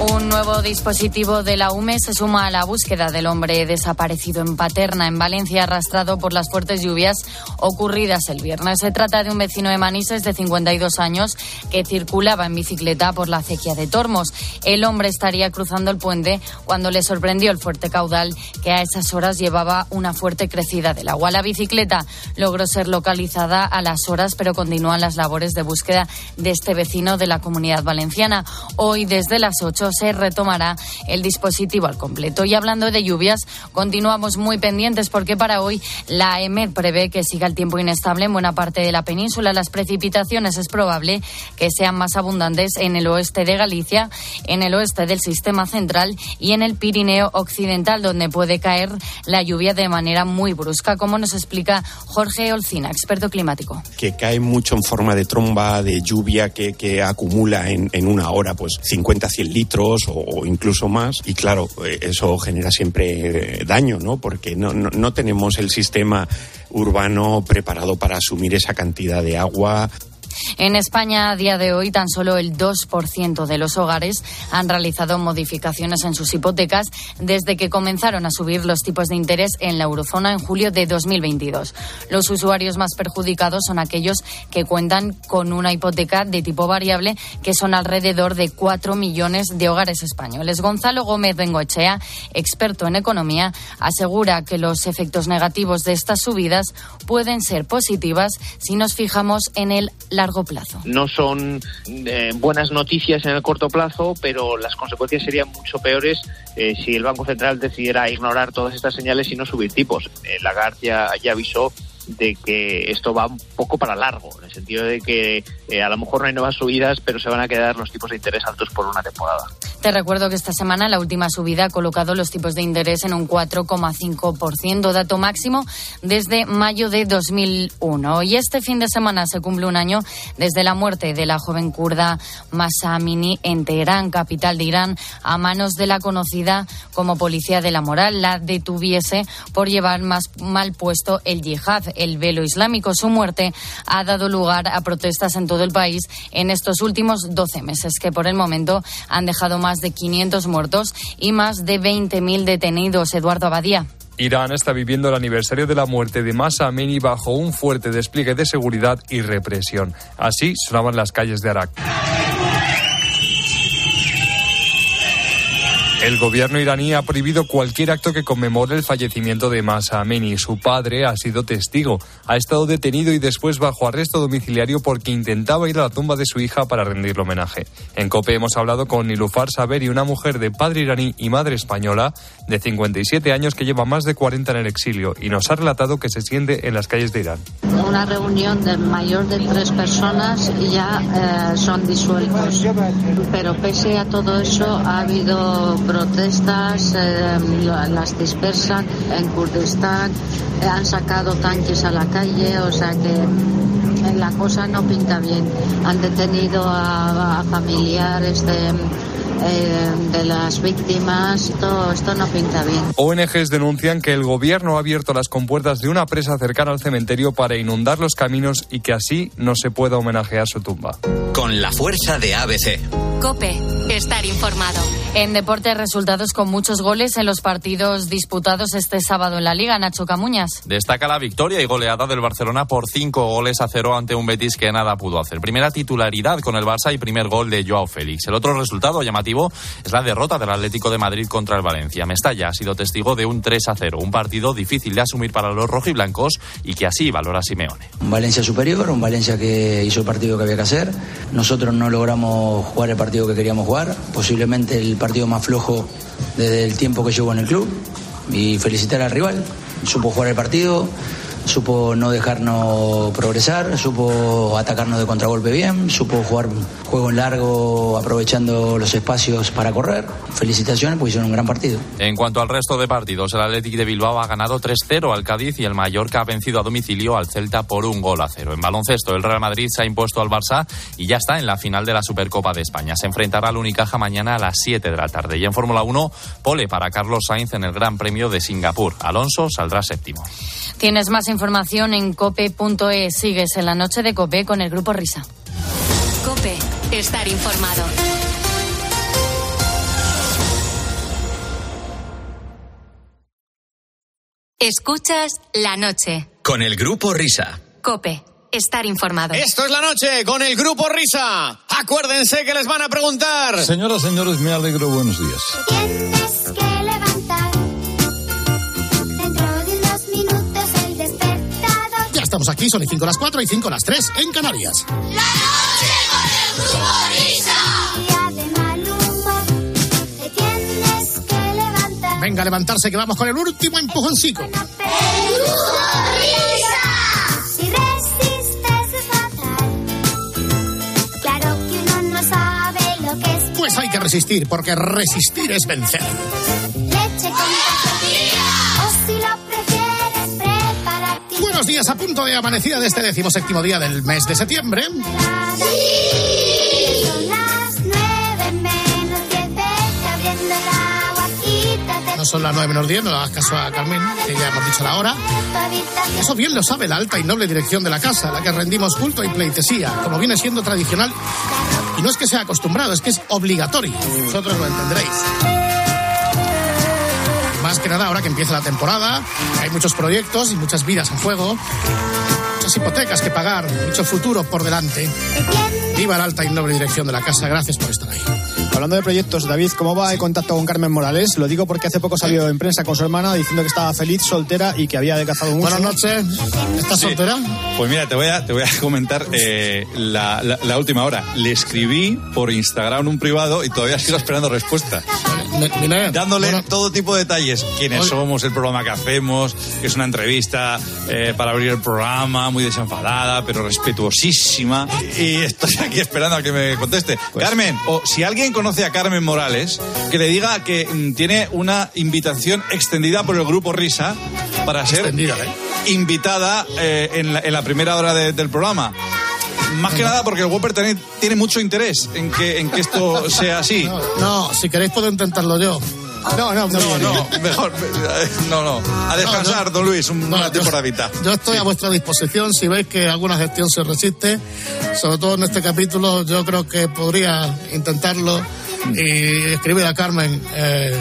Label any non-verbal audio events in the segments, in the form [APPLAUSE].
Un nuevo dispositivo de la UME se suma a la búsqueda del hombre desaparecido en Paterna, en Valencia, arrastrado por las fuertes lluvias ocurridas el viernes. Se trata de un vecino de Manises de 52 años que circulaba en bicicleta por la acequia de Tormos. El hombre estaría cruzando el puente cuando le sorprendió el fuerte caudal que a esas horas llevaba una fuerte crecida del agua. La bicicleta logró ser localizada a las horas, pero continúan las labores de búsqueda de este vecino de la comunidad valenciana. Hoy, desde las 8, se retomará el dispositivo al completo. Y hablando de lluvias, continuamos muy pendientes porque para hoy la EMED prevé que siga el tiempo inestable en buena parte de la península. Las precipitaciones es probable que sean más abundantes en el oeste de Galicia, en el oeste del sistema central y en el Pirineo occidental, donde puede caer la lluvia de manera muy brusca, como nos explica Jorge Olcina, experto climático. Que cae mucho en forma de tromba, de lluvia que, que acumula en, en una hora pues 50-100 litros o, incluso más. Y claro, eh, eso genera siempre eh, daño, ¿no? Porque no, no, no tenemos el sistema urbano preparado para asumir esa cantidad de agua. En España, a día de hoy, tan solo el 2% de los hogares han realizado modificaciones en sus hipotecas desde que comenzaron a subir los tipos de interés en la eurozona en julio de 2022. Los usuarios más perjudicados son aquellos que cuentan con una hipoteca de tipo variable, que son alrededor de 4 millones de hogares españoles. Gonzalo Gómez Bengoechea, experto en economía, asegura que los efectos negativos de estas subidas pueden ser positivas si nos fijamos en el largo No son eh, buenas noticias en el corto plazo, pero las consecuencias serían mucho peores eh, si el Banco Central decidiera ignorar todas estas señales y no subir tipos. Eh, Lagarde ya avisó de que esto va un poco para largo, en el sentido de que eh, a lo mejor no hay nuevas subidas, pero se van a quedar los tipos de interés altos por una temporada. Te recuerdo que esta semana la última subida ha colocado los tipos de interés en un 4,5%, dato máximo desde mayo de 2001. Y este fin de semana se cumple un año desde la muerte de la joven kurda Masa Amini en Teherán, capital de Irán, a manos de la conocida como policía de la moral. La detuviese por llevar más mal puesto el yihad, el velo islámico. Su muerte ha dado lugar a protestas en todo el país en estos últimos 12 meses, que por el momento han dejado más de 500 muertos y más de 20.000 detenidos. Eduardo Abadía. Irán está viviendo el aniversario de la muerte de Masa Amini bajo un fuerte despliegue de seguridad y represión. Así sonaban las calles de Arak. El gobierno iraní ha prohibido cualquier acto que conmemore el fallecimiento de Masa Amini. Su padre ha sido testigo. Ha estado detenido y después bajo arresto domiciliario porque intentaba ir a la tumba de su hija para rendirle homenaje. En COPE hemos hablado con Nilufar Saberi, una mujer de padre iraní y madre española de 57 años que lleva más de 40 en el exilio y nos ha relatado que se siente en las calles de Irán. Una reunión de mayor de tres personas ya eh, son disueltos. Pero pese a todo eso ha habido protestas, eh, las dispersan en Kurdistán, eh, han sacado tanques a la calle, o sea que eh, la cosa no pinta bien. Han detenido a, a familiares de eh, de las víctimas, esto, esto no pinta bien. ONGs denuncian que el gobierno ha abierto las compuertas de una presa cercana al cementerio para inundar los caminos y que así no se pueda homenajear su tumba. Con la fuerza de ABC. Cope, estar informado. En deporte, resultados con muchos goles en los partidos disputados este sábado en la Liga. Nacho Camuñas. Destaca la victoria y goleada del Barcelona por cinco goles a cero ante un Betis que nada pudo hacer. Primera titularidad con el Barça y primer gol de Joao Félix. El otro resultado llamativo es la derrota del Atlético de Madrid contra el Valencia. Mestalla ha sido testigo de un 3 a 0, un partido difícil de asumir para los rojiblancos y que así valora Simeone. Un Valencia superior, un Valencia que hizo el partido que había que hacer. Nosotros no logramos jugar el partido que queríamos jugar, posiblemente el partido más flojo desde el tiempo que llevo en el club. Y felicitar al rival, supo jugar el partido, supo no dejarnos progresar, supo atacarnos de contragolpe bien, supo jugar juego en largo aprovechando los espacios para correr. Felicitaciones porque hicieron un gran partido. En cuanto al resto de partidos, el Athletic de Bilbao ha ganado 3-0 al Cádiz y el Mallorca ha vencido a domicilio al Celta por un gol a cero. En baloncesto, el Real Madrid se ha impuesto al Barça y ya está en la final de la Supercopa de España. Se enfrentará al Unicaja mañana a las 7 de la tarde. Y en Fórmula 1, pole para Carlos Sainz en el Gran Premio de Singapur. Alonso saldrá séptimo. Tienes más información en cope.es. Sigues en la noche de Cope con el Grupo Risa. Cope, estar informado. Escuchas la noche. Con el Grupo Risa. Cope, estar informado. Esto es la noche con el Grupo Risa. Acuérdense que les van a preguntar. Señoras, señores, me alegro. Buenos días. Estamos aquí, son y 5 las 4 y 5 las 3 en Canarias. La noche con el Grupo Risa. Día de mal humor. Te tienes que levantar. Venga levantarse que vamos con el último empujoncito. ¡El Grupo Risa! Si resistes es fatal. Claro que uno no sabe lo que es. Pues hay que resistir, porque resistir es vencer. Leche con Días, a punto de amanecida de este decimoséptimo día del mes de septiembre. Son las nueve menos diez. No son las 9 menos 10, no hagas caso a Carmen, que ya hemos dicho la hora. Eso bien lo sabe la alta y noble dirección de la casa, la que rendimos culto y pleitesía, como viene siendo tradicional. Y no es que sea acostumbrado, es que es obligatorio. Vosotros lo entenderéis. Más que nada, ahora que empieza la temporada, hay muchos proyectos y muchas vidas en juego, muchas hipotecas que pagar, mucho futuro por delante. Viva la alta y noble dirección de la casa, gracias por estar ahí. Hablando de proyectos, David, ¿cómo va el contacto con Carmen Morales? Lo digo porque hace poco salió en prensa con su hermana diciendo que estaba feliz, soltera y que había adelgazado mucho. Buenas noches, ¿estás soltera? Pues mira, te voy a, te voy a comentar eh, la, la- la última hora. Le escribí por Instagram un privado y todavía sigo esperando respuesta. Mira, Dándole bueno. todo tipo de detalles. Quiénes somos, el programa que hacemos, que es una entrevista eh, para abrir el programa, muy desenfadada, pero respetuosísima. Y estoy aquí esperando a que me conteste. Pues Carmen, o si alguien conoce a Carmen Morales, que le diga que mm, tiene una invitación extendida por el grupo Risa para ser Extendida, ¿eh? invitada eh, en, la, en la primera hora de- del programa. Más que nada porque el Whopper tiene, tiene mucho interés en que, en que esto sea así. No, si queréis puedo intentarlo yo. No, no, No, no, mejor. No, no. A descansar, no. don Luis, un- No, una yo- temporadita. Yo estoy a vuestra disposición si veis que alguna gestión se resiste, sobre todo en este capítulo, yo creo que podría intentarlo y escribir a Carmen. eh,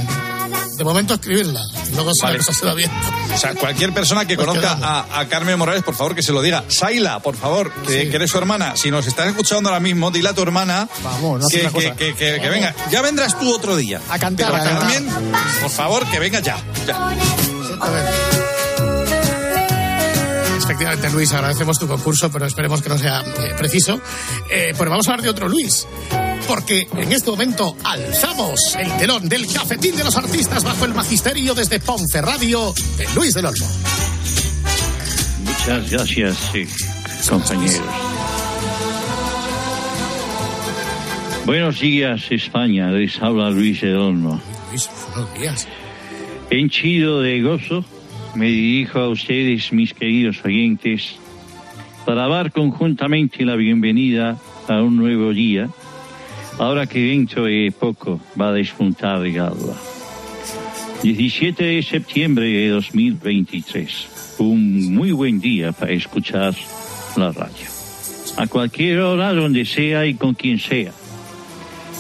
de momento escribirla, luego si Vale. la se bien. O sea, cualquier persona que Pues conozca a, a Carmen Morales, por favor, que se lo diga. Saila, por favor, que, Sí. que eres su hermana. Si nos estás escuchando ahora mismo, dile a tu hermana Vamos, no que, cosa. que- venga. Ya vendrás tú otro día. A cantar, Pero a cantar. Carmen, por favor, que venga ya. ya. Exactamente. Efectivamente, Luis, agradecemos tu concurso, pero esperemos que no sea eh, preciso. Eh, pues vamos a hablar de otro Luis. Porque en este momento alzamos el telón del cafetín de los artistas bajo el magisterio desde Ponferradio de Luis del Olmo. Muchas gracias, sí, compañeros. Buenos días, España. Les habla Luis del Olmo. Luis, buenos días. Henchido de gozo, me dirijo a ustedes, mis queridos oyentes, para dar conjuntamente la bienvenida a un nuevo día, ahora que dentro de poco va a despuntar el alba. 17 de septiembre de 2023, un muy buen día para escuchar la radio. A cualquier hora, donde sea y con quien sea.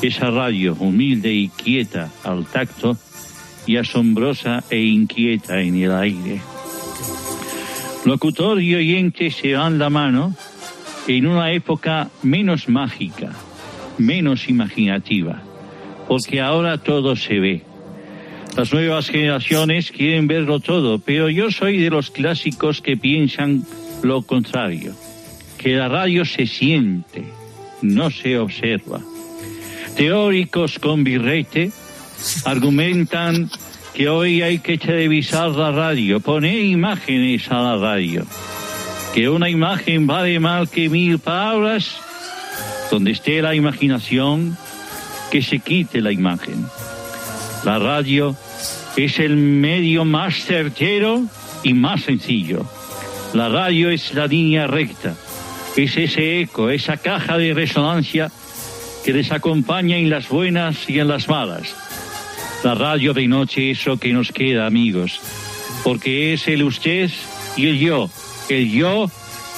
Esa radio humilde y quieta al tacto y asombrosa e inquieta en el aire. Locutor y oyente se dan la mano en una época menos mágica, menos imaginativa, porque ahora todo se ve. Las nuevas generaciones quieren verlo todo, pero yo soy de los clásicos que piensan lo contrario, que la radio se siente, no se observa. Teóricos con birrete argumentan que hoy hay que televisar la radio, poner imágenes a la radio, que una imagen vale más que mil palabras, donde esté la imaginación, que se quite la imagen. La radio es el medio más certero y más sencillo. La radio es la línea recta, es ese eco, esa caja de resonancia que les acompaña en las buenas y en las malas. La radio de noche es lo que nos queda, amigos, porque es el usted y el yo, el yo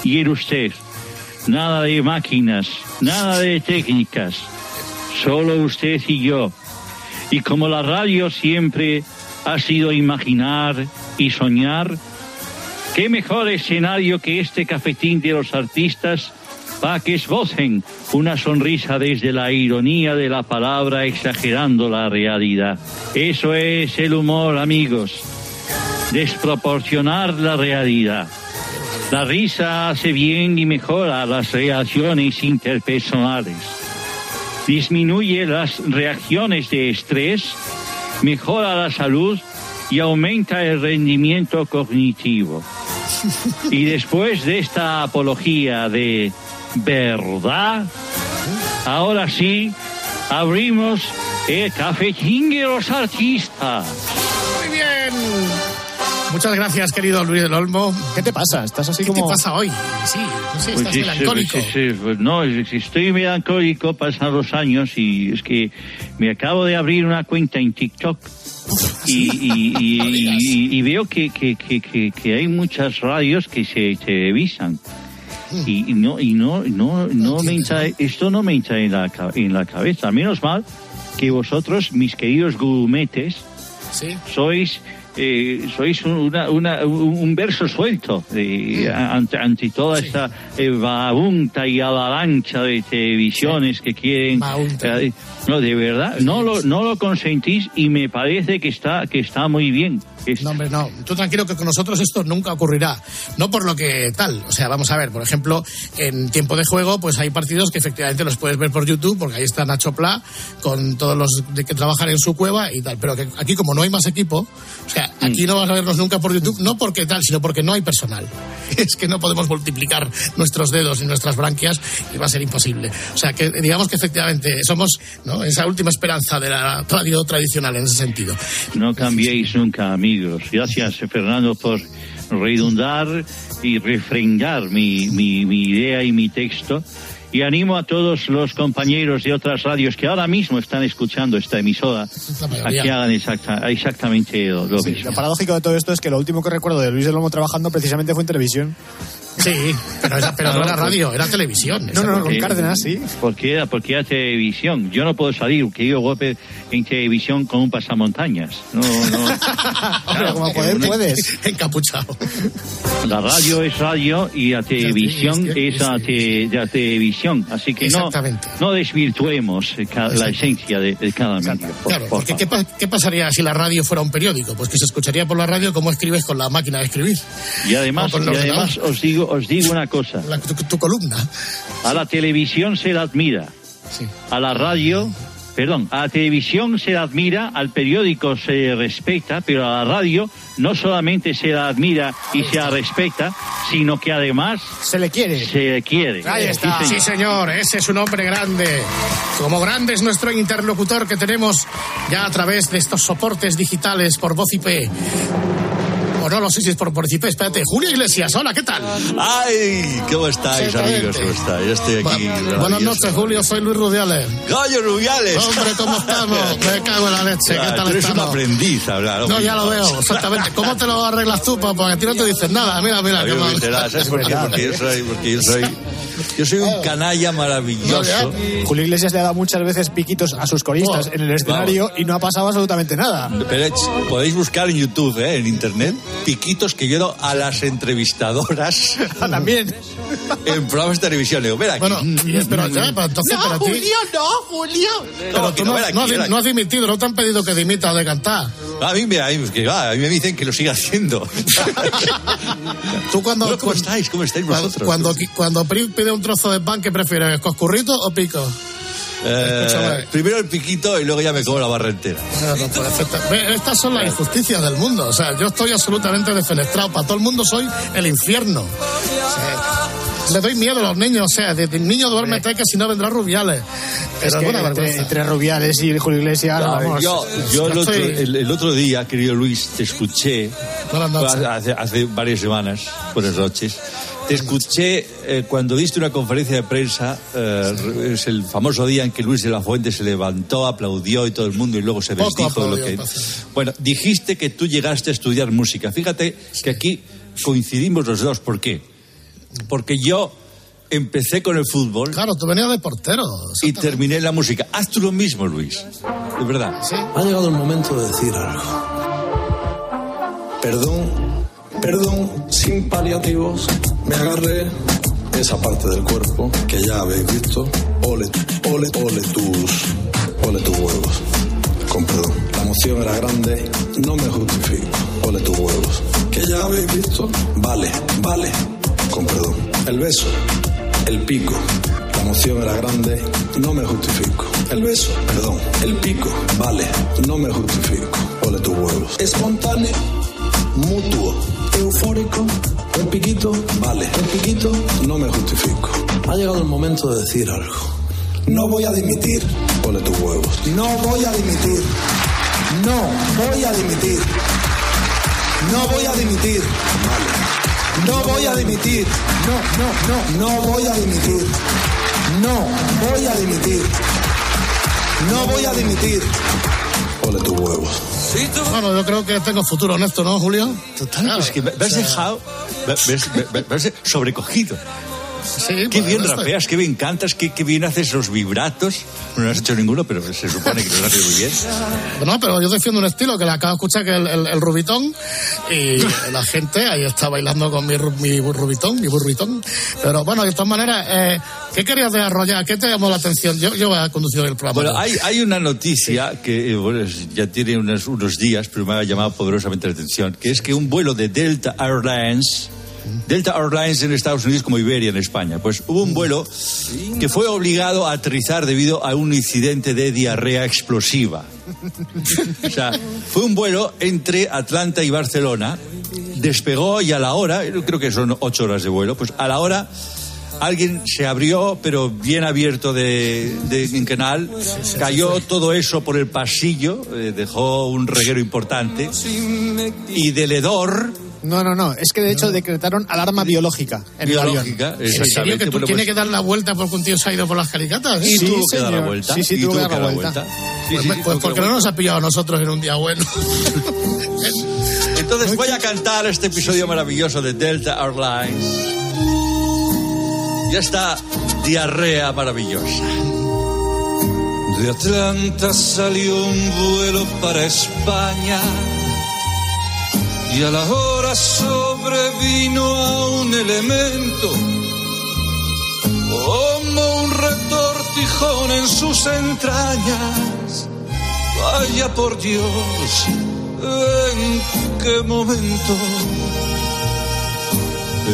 y el usted. Nada de máquinas, nada de técnicas, solo usted y yo. Y como la radio siempre ha sido imaginar y soñar, qué mejor escenario que este cafetín de los artistas para que esbocen una sonrisa desde la ironía de la palabra exagerando la realidad. Eso es el humor, amigos. Desproporcionar la realidad. La risa hace bien y mejora las relaciones interpersonales. Disminuye las reacciones de estrés, mejora la salud y aumenta el rendimiento cognitivo. Y después de esta apología de verdad, ahora sí, abrimos el cafetín de los artistas. Muy bien. Muchas gracias, querido Luis del Olmo. ¿Qué te pasa? ¿Estás así ¿Qué como...? te pasa hoy? Sí, no sé, Pues estás sí, melancólico. sí, sí, pues no, es- es- estoy melancólico, pasan los años y es que me acabo de abrir una cuenta en TikTok y, y- y- y- y veo que, que- que- que- que hay muchas radios que se televisan. Y, y no, y no, no, no me entra, esto no me entra en la, en la cabeza. Menos mal que vosotros, mis queridos gurumetes, Sí. sois eh, sois un, una- una- un- verso suelto eh, ante, ante toda esta eh, y avalancha de televisiones que quieren eh, no de verdad no lo no lo consentís y me parece que está que está muy bien No, hombre, no. Tú tranquilo que con nosotros esto nunca ocurrirá. No por lo que tal. O sea, vamos a ver, por ejemplo, en tiempo de juego, pues hay partidos que efectivamente los puedes ver por YouTube, porque ahí está Nacho Pla con todos los de que trabajan en su cueva y tal. Pero que aquí, como no hay más equipo, o sea, aquí no vas a verlos nunca por YouTube, no porque tal, sino porque no hay personal. [LAUGHS] Es que no podemos multiplicar nuestros dedos y nuestras branquias y va a ser imposible. O sea, que digamos que efectivamente somos ¿no? esa última esperanza de la radio tradicional en ese sentido. no cambiéis nunca amigos gracias Fernando por redundar y refrendar mi, mi, mi idea y mi texto y animo a todos los compañeros de otras radios que ahora mismo están escuchando esta emisora a mayoría. que hagan exacta- exactamente lo, lo mismo. Lo paradójico de todo esto es que lo último que recuerdo de Luis del Olmo trabajando precisamente fue en televisión. Sí, pero, era- pero no era radio, era televisión. No, no, no, con Cárdenas, sí. Porque era, porque era televisión. Yo no puedo salir, que yo golpe en televisión con un pasamontañas. No, no. [LAUGHS] Pero como poder puedes. [LAUGHS] Encapuchado. La radio es radio y la televisión es la, te- la televisión. Así que no, no desvirtuemos eh, la esencia de, de cada medio. por- Claro, por porque ¿qué, qué pasaría si la radio fuera un periódico? Pues que se escucharía por la radio cómo escribes con la máquina de escribir. Y además, y además os digo, os digo una cosa. La- tu, tu columna. A la televisión se la admira. A la radio, perdón, a la televisión se la admira, al periódico se respeta, pero a la radio no solamente se la admira y se la respeta, sino que además se le quiere. Se le quiere. Ahí está. Sí, Sí, señor. señor, ese es un hombre grande. Como grande es nuestro interlocutor que tenemos ya a través de estos soportes digitales por voz IP. No lo sé si es por IP, espérate. Julio Iglesias, hola, ¿qué tal? ¡Ay! ¿Cómo estáis, amigos? ¿Cómo estáis? Yo estoy aquí. Buenas noches, Julio, soy Luis Rubiales. ¡Gallo Rubiales! Hombre, ¿cómo estamos? [LAUGHS] Me cago en la leche, ¿qué tal tú eres un aprendiz a hablar. No, ya lo veo, exactamente. [LAUGHS] ¿Cómo te lo arreglas tú, papá? Porque a ti no te dicen nada. Mira, mira, qué mal. Porque yo soy, porque yo soy, yo soy un canalla maravilloso. Julio Iglesias le ha dado muchas veces piquitos a sus coristas Oh, en el escenario y no ha pasado absolutamente nada. Pero podéis buscar en YouTube, ¿eh? en internet, piquitos que yo doy a las entrevistadoras. [LAUGHS] También. En programas de televisión. Le digo, ven aquí. Bueno, y espera, ya, pero entonces para ti. no, Julio. Pero tú no, no aquí. no has dimitido, no te han pedido que dimitas de cantar. A mí, me, a, mí, que, va, a mí me dicen que lo siga haciendo. [LAUGHS] Tú cuando. Bueno, [LAUGHS] ¿Cómo estáis? ¿Cómo estáis Cuando, vosotros? cuando, cuando Pide un trozo de pan, ¿qué prefieres? ¿Coscurrito o pico? Eh, Escúchame. primero el piquito y luego ya me como la barra entera. No, no, perfecto. Ve, Estas son las injusticias del mundo. O sea, yo estoy absolutamente defenestrado. Para todo el mundo soy el infierno. O sea, le doy miedo a los niños. O sea, desde el niño duérmete que si no vendrá Rubiales. Es Pero que es una entre, vergüenza. entre Rubiales y Julio Iglesias, ver, vamos. yo, yo el, otro, el, el otro día, querido Luis, te escuché Buenas noches. hace, hace varias semanas, buenas noches. Te escuché eh, cuando diste una conferencia de prensa, eh, es el famoso día en que Luis de la Fuente se levantó, aplaudió y todo el mundo y luego se desdijo de lo que... Bueno, dijiste que tú llegaste a estudiar música. Fíjate que aquí coincidimos los dos. ¿Por qué? Porque yo empecé con el fútbol. Claro, tú venías de portero. Y terminé la música. Haz tú lo mismo, Luis. De verdad. Ha llegado el momento de decir algo. Perdón, perdón, sin paliativos, me agarré esa parte del cuerpo que ya habéis visto. Ole, ole, ole tus, ole tus huevos. Con perdón. La emoción era grande, no me justifico. Ole tus huevos. Que ya habéis visto. Vale, vale. Con perdón. El beso, el pico. La emoción era grande, no me justifico. El beso, perdón. El pico, vale, no me justifico. Ole tus huevos. Espontáneo, mutuo, eufórico. El piquito, vale. El piquito, no me justifico. Ha llegado el momento de decir algo. No voy a dimitir. Ole tus huevos. No voy a dimitir. No voy a dimitir. No voy a dimitir. Vale. No voy a dimitir. No, no, no. No voy a dimitir. No voy a dimitir. No voy a dimitir. Ole tus huevos. Bueno, yo creo que tengo futuro en esto, ¿no, Julio? Total, es que me me has dejado, me, me- me- me has sobrecogido. Sí, qué pues, bien esto- rapeas, qué bien cantas, qué, qué bien haces los vibratos. No has hecho ninguno, pero se supone que lo haces muy bien. No, pero yo defiendo un estilo que le acabo de escuchar, que es el, el- el rubitón, y la gente ahí está bailando con mi, mi rubitón, mi burritón. Pero bueno, de todas maneras, eh, ¿qué querías desarrollar? ¿Qué te llamó la atención? Yo, yo he conducido el programa. Bueno, hay, hay una noticia que eh, bueno, ya tiene unos, unos días, pero me ha llamado poderosamente la atención, que es que un vuelo de Delta Airlines, Delta Airlines en Estados Unidos como Iberia en España, pues hubo un vuelo que fue obligado a aterrizar debido a un incidente de diarrea explosiva. O sea, fue un vuelo entre Atlanta y Barcelona, despegó y a la hora, creo que son ocho horas de vuelo, pues a la hora alguien se abrió, pero bien abierto de, de canal, cayó todo eso por el pasillo, eh, dejó un reguero importante. Y del hedor No, no, no. Es que de hecho decretaron alarma biológica en el avión. biológica, ¿En serio que tú Bueno, tienes pues- que dar la vuelta porque un tío se ha ido por las calicatas? Y Sí, tuvo que dar la señor. vuelta. Sí, sí, tuvo que dar la vuelta. Sí, Pues, pues porque no nos ha pillado a nosotros en un día bueno. [LAUGHS] Entonces voy a cantar este episodio maravilloso de Delta Airlines. Y esta diarrea maravillosa. De Atlanta salió un vuelo para España y a la hora sobrevino a un elemento como un retortijón en sus entrañas. Vaya por Dios, ¿en qué momento?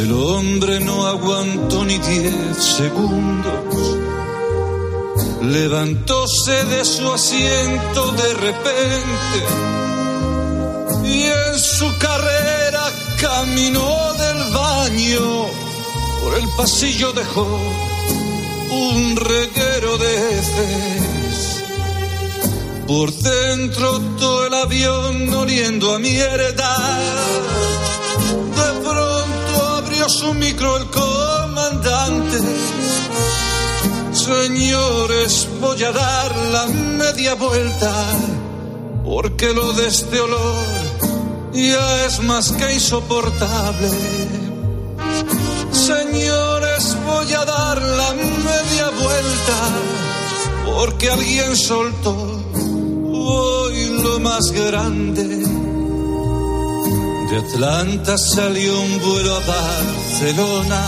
El hombre no aguantó ni diez segundos. Levantóse de su asiento de repente y en su carrera caminó del baño. Por el pasillo dejó un reguero de heces. Por dentro todo el avión oliendo a mierda. De pronto abrió su micro el comandante. Señores, voy a dar la media vuelta, porque lo de este olor ya es más que insoportable. Señores, voy a dar la media vuelta, porque alguien soltó hoy lo más grande. De Atlanta salió un vuelo a Barcelona.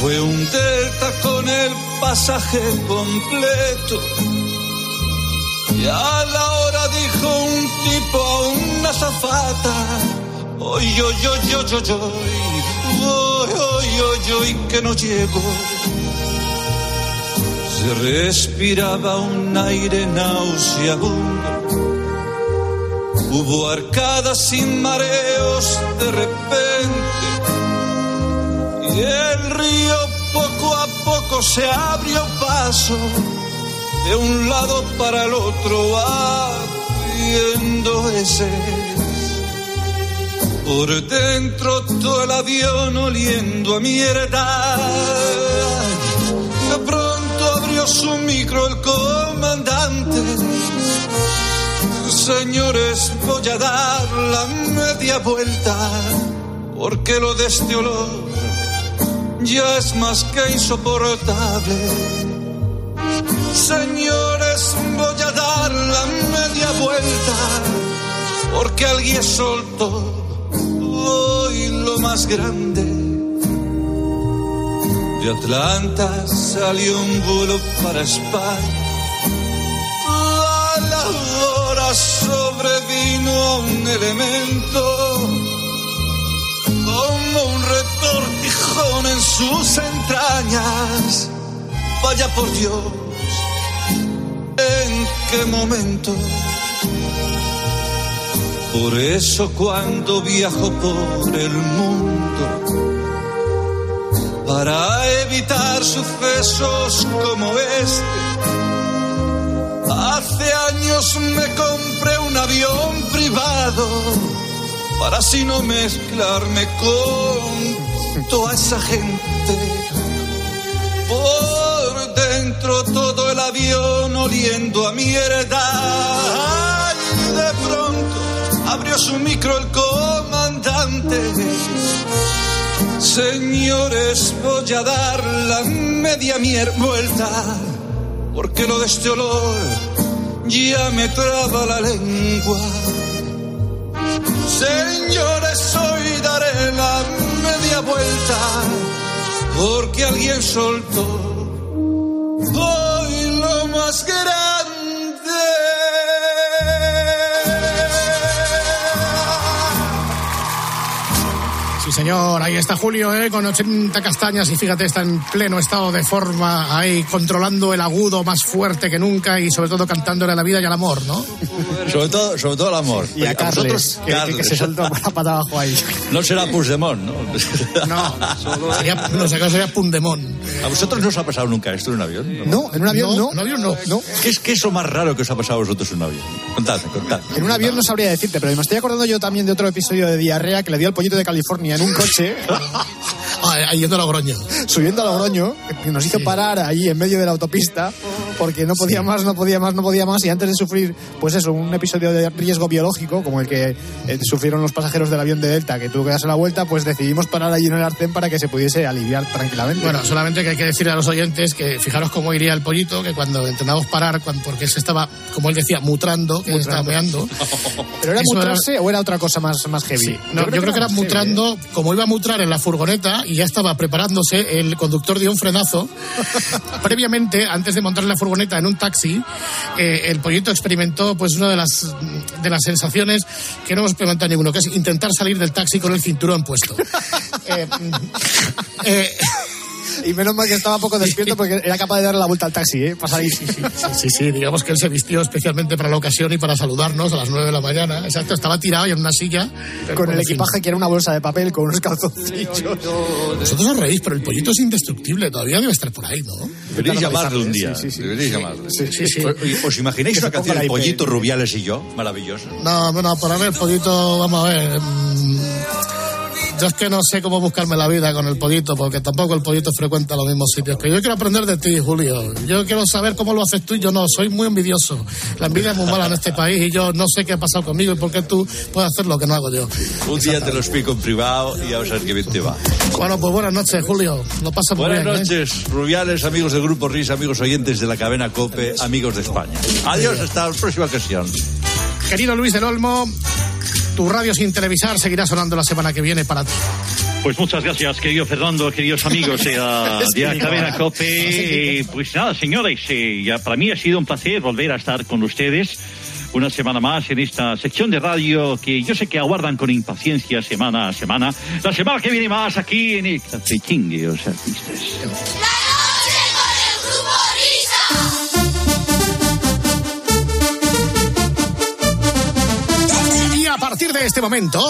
Fue un delta con el pasaje completo. Y a la hora dijo un tipo a una zafata. Oy, oy, oy, oy, oy, oy, oy, oy, oy, que no llego. Se respiraba un aire nauseabundo. Hubo arcadas sin mareos de repente. Y el río poco a poco se abrió paso de un lado para el otro haciendo ese. Por dentro todo el avión oliendo a mierda. De pronto abrió su micro el comandante. Señores, voy a dar la media vuelta, porque lo de este olor ya es más que insoportable. Señores, voy a dar la media vuelta, porque alguien soltó hoy lo más grande. De Atlanta salió un vuelo para España. A la hora sobrevino un elemento como un retortijón en sus entrañas. Vaya por Dios, ¿en qué momento? Por eso cuando viajo por el mundo, para evitar sucesos como este, hace años me compré un avión privado para así no mezclarme con toda esa gente. Todo el avión oliendo a mierda. Y de pronto abrió su micro el comandante. Señores, voy a dar la media vuelta, porque lo de este olor ya me traba la lengua. Señores, hoy daré la media vuelta porque alguien soltó hoy lo más Sí, señor, ahí está Julio, ¿eh? con 80 castañas y fíjate, está en pleno estado de forma, ahí controlando el agudo más fuerte que nunca y sobre todo cantándole a la vida y al amor, ¿no? Sobre todo, sobre todo el amor. Y a Carles, vosotros- que, que- que se saltó [LAUGHS] la pata abajo ahí. No será Puigdemont, ¿no? No, sería, no sé, sería Pundemón. ¿A vosotros no os ha pasado nunca esto en un avión? No, en un avión no. En un avión no. No, ¿Qué es, ¿Qué es lo más raro que os ha pasado a vosotros en un avión? Contadme, contadme. en un avión no sabría decirte, pero me estoy acordando yo también de otro episodio de diarrea que le dio al pollito de California en un coche, [LAUGHS] Ahí yendo a Logroño. subiendo a Logroño, que nos hizo parar ahí en medio de la autopista porque no podía más, no podía más, no podía más y antes de sufrir, pues eso, un episodio de riesgo biológico como el que eh, sufrieron los pasajeros del avión de Delta que tuvo que darse la vuelta, pues decidimos parar allí en el arcén para que se pudiese aliviar tranquilamente. Bueno, solamente que hay que decirle a los oyentes que fijaros cómo iría el pollito, que cuando intentamos parar, cuando, porque se estaba, como él decía, mutrando, que estaba meando. [LAUGHS] ¿Pero era Eso era- mutrarse o era otra cosa más, más heavy? Sí, no, yo, creo que era más heavy, mutrando, como iba a mutrar en la furgoneta y ya estaba preparándose, el conductor dio un frenazo. [LAUGHS] Previamente, antes de montar la furgoneta en un taxi, eh, el pollito experimentó pues una de las de las sensaciones que no hemos experimentado ninguno, que es intentar salir del taxi con el cinturón puesto. [LAUGHS] Eh, eh, Y menos mal que estaba poco despierto porque era capaz de darle la vuelta al taxi, ¿eh? Para salir. Sí, sí, sí, digamos que él se vistió especialmente para la ocasión y para saludarnos a las 9 de la mañana. Exacto, estaba tirado y en una silla. Con el equipaje que era una bolsa de papel con unos calzoncillos. Vosotros os reís, pero el pollito es indestructible, todavía debe estar por ahí, ¿no? Deberéis llamarle un día. Sí, sí, sí. Llamarle. Sí, sí, sí. ¿Os, imagináis una canción IP. Pollito Rubiales y yo? Maravilloso. No, bueno, para ver, pollito, vamos a ver. Yo es que no sé cómo buscarme la vida con el pollito, porque tampoco el pollito frecuenta los mismos sitios. Que yo quiero aprender de ti, Julio. Yo quiero saber cómo lo haces tú y yo no. Soy muy envidioso. La envidia es muy mala en este país y yo no sé qué ha pasado conmigo y por qué tú puedes hacer lo que no hago yo. Un día te lo explico en privado y ya vas a ver qué bien te va. Bueno, pues buenas noches, Julio. Lo pasa muy Buenas bien. ¿eh? noches, Rubiales, amigos del Grupo RIS, amigos oyentes de la cadena COPE, amigos de España. Adiós, hasta la próxima ocasión. Querido Luis del Olmo, tu radio sin televisar seguirá sonando la semana que viene para ti. Pues muchas gracias, querido Fernando, queridos amigos de [LAUGHS] la, de la cadena COPE. [LAUGHS] Eh, Pues nada, señores, eh, ya para mí ha sido un placer volver a estar con ustedes una semana más en esta sección de radio que yo sé que aguardan con impaciencia semana a semana. La semana que viene más aquí en el Cafetín de los Artistas. De este momento,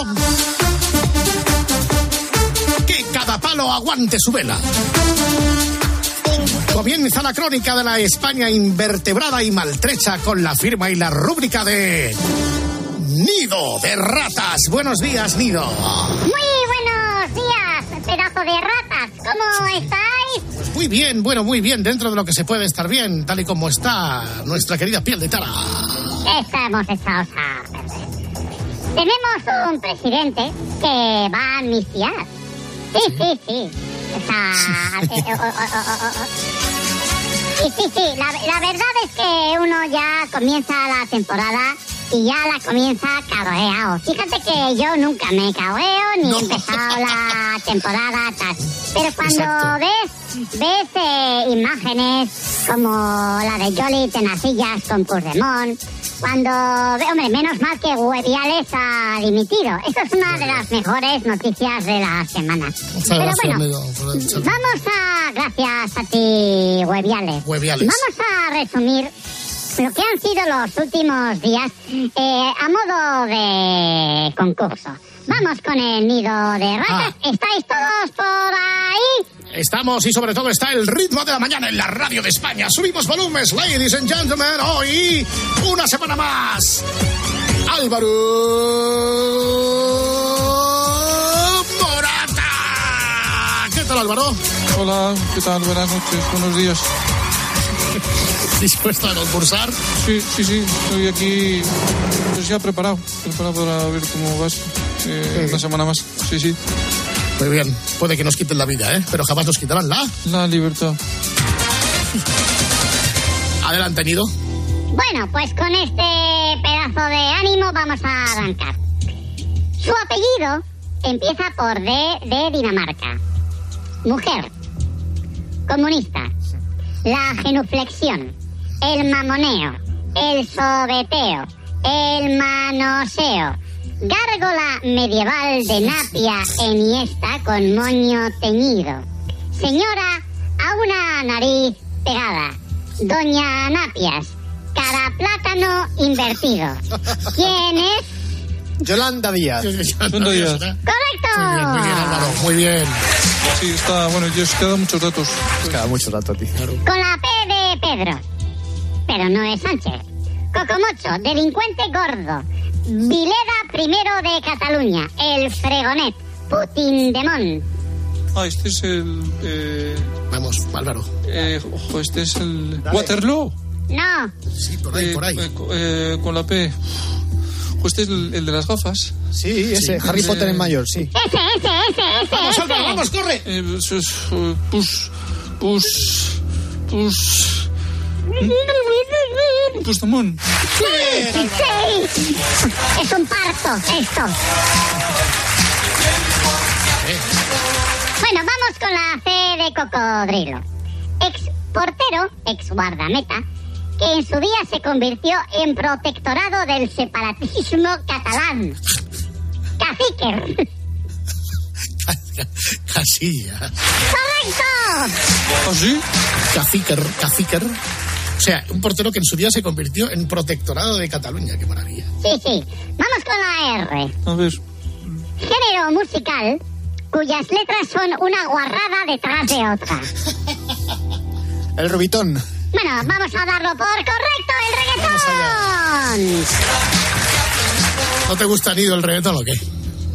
que cada palo aguante su vela. Comienza la crónica de la España invertebrada y maltrecha con la firma y la rúbrica de Nido de Ratas. Buenos días, Nido. Muy buenos días, pedazo de ratas. ¿Cómo estáis? Pues muy bien, bueno, muy bien, dentro de lo que se puede estar bien, tal y como está nuestra querida piel de tara. estamos echados a perder. Tenemos un presidente que va a amnistiar. Sí, sí, sí. O sea, eh, oh, oh, oh. Sí, sí, sí. La, la verdad es que uno ya comienza la temporada y ya la comienza cagoeado. Fíjate que yo nunca me cagoeo ni he empezado la [LAUGHS] temporada tal. Pero cuando Exacto. ves, ves eh, imágenes como la de Jolly Tenacillas con Puigdemont, cuando ve, hombre, menos mal que Hueviales ha dimitido. Eso es una de las mejores noticias de la semana. Muchas Pero gracias, bueno, amigo, Vamos a, gracias a ti, Hueviales. Hueviales. Vamos a resumir lo que han sido los últimos días eh, a modo de concurso. Vamos con el nido de ratas. ¿Estáis todos por ahí? Estamos y sobre todo está el ritmo de la mañana en la radio de España. Subimos volúmenes, ladies and gentlemen. Hoy, una semana más. Álvaro Morata. ¿Qué tal, Álvaro? Hola, ¿qué tal? Buenas noches, buenos días. [LAUGHS] ¿Dispuesto a concursar? Sí, sí, sí, estoy aquí pues ya preparado, preparado para ver cómo vas eh, una semana más. Sí, sí. Muy bien, puede que nos quiten la vida, ¿eh? Pero jamás nos quitarán la. La libertad. Adelante, Nido. Bueno, pues con este pedazo de ánimo vamos a arrancar. Su apellido empieza por D de Dinamarca. Mujer. Comunista. La genuflexión. El mamoneo. El sobeteo. El manoseo. Gárgola medieval de napia eniesta con moño teñido. Señora a una nariz pegada. Doña Napias. Cara plátano invertido. ¿Quién es? Yolanda Díaz. Yolanda Díaz. ¡Correcto! Muy bien, Álvaro, muy bien. Sí, está, bueno, yo os quedan muchos datos. Queda mucho rato, tío. Con la P de Pedro. Pero no es Sánchez. Cocomocho, delincuente gordo. Vileda primero de Cataluña. El fregonet. Putin Demón. Ah, este es el... Eh, Vamos, Álvaro. eh, ojo, este es el... Waterloo. No. Sí, por ahí, Eh, por ahí. eh, co- eh, con la P. Pues este es el, el de las gafas. Sí, ese, Harry Potter en mayor, sí. Ese, ese, ese, ese. Vamos, ese. Álvaro, vamos, corre. Eh, eso es, Pus... Pus... Pustamón. Sí. Es un parto, esto. Bueno, vamos con la C de cocodrilo. Ex portero, ex guardameta, que en su día se convirtió en protectorado del separatismo catalán. Cacique. Casilla. ¡Correcto! ¿Ah, sí? Caciquer, caciquer. O sea, un portero que en su día se convirtió en protectorado de Cataluña. Qué maravilla. Sí, sí. Vamos con la R. A ver. Género musical cuyas letras son una guarrada detrás de otra. El Rubitón. Bueno, vamos a darlo por correcto, el reggaetón. ¿No te gusta Nido el reggaetón o qué?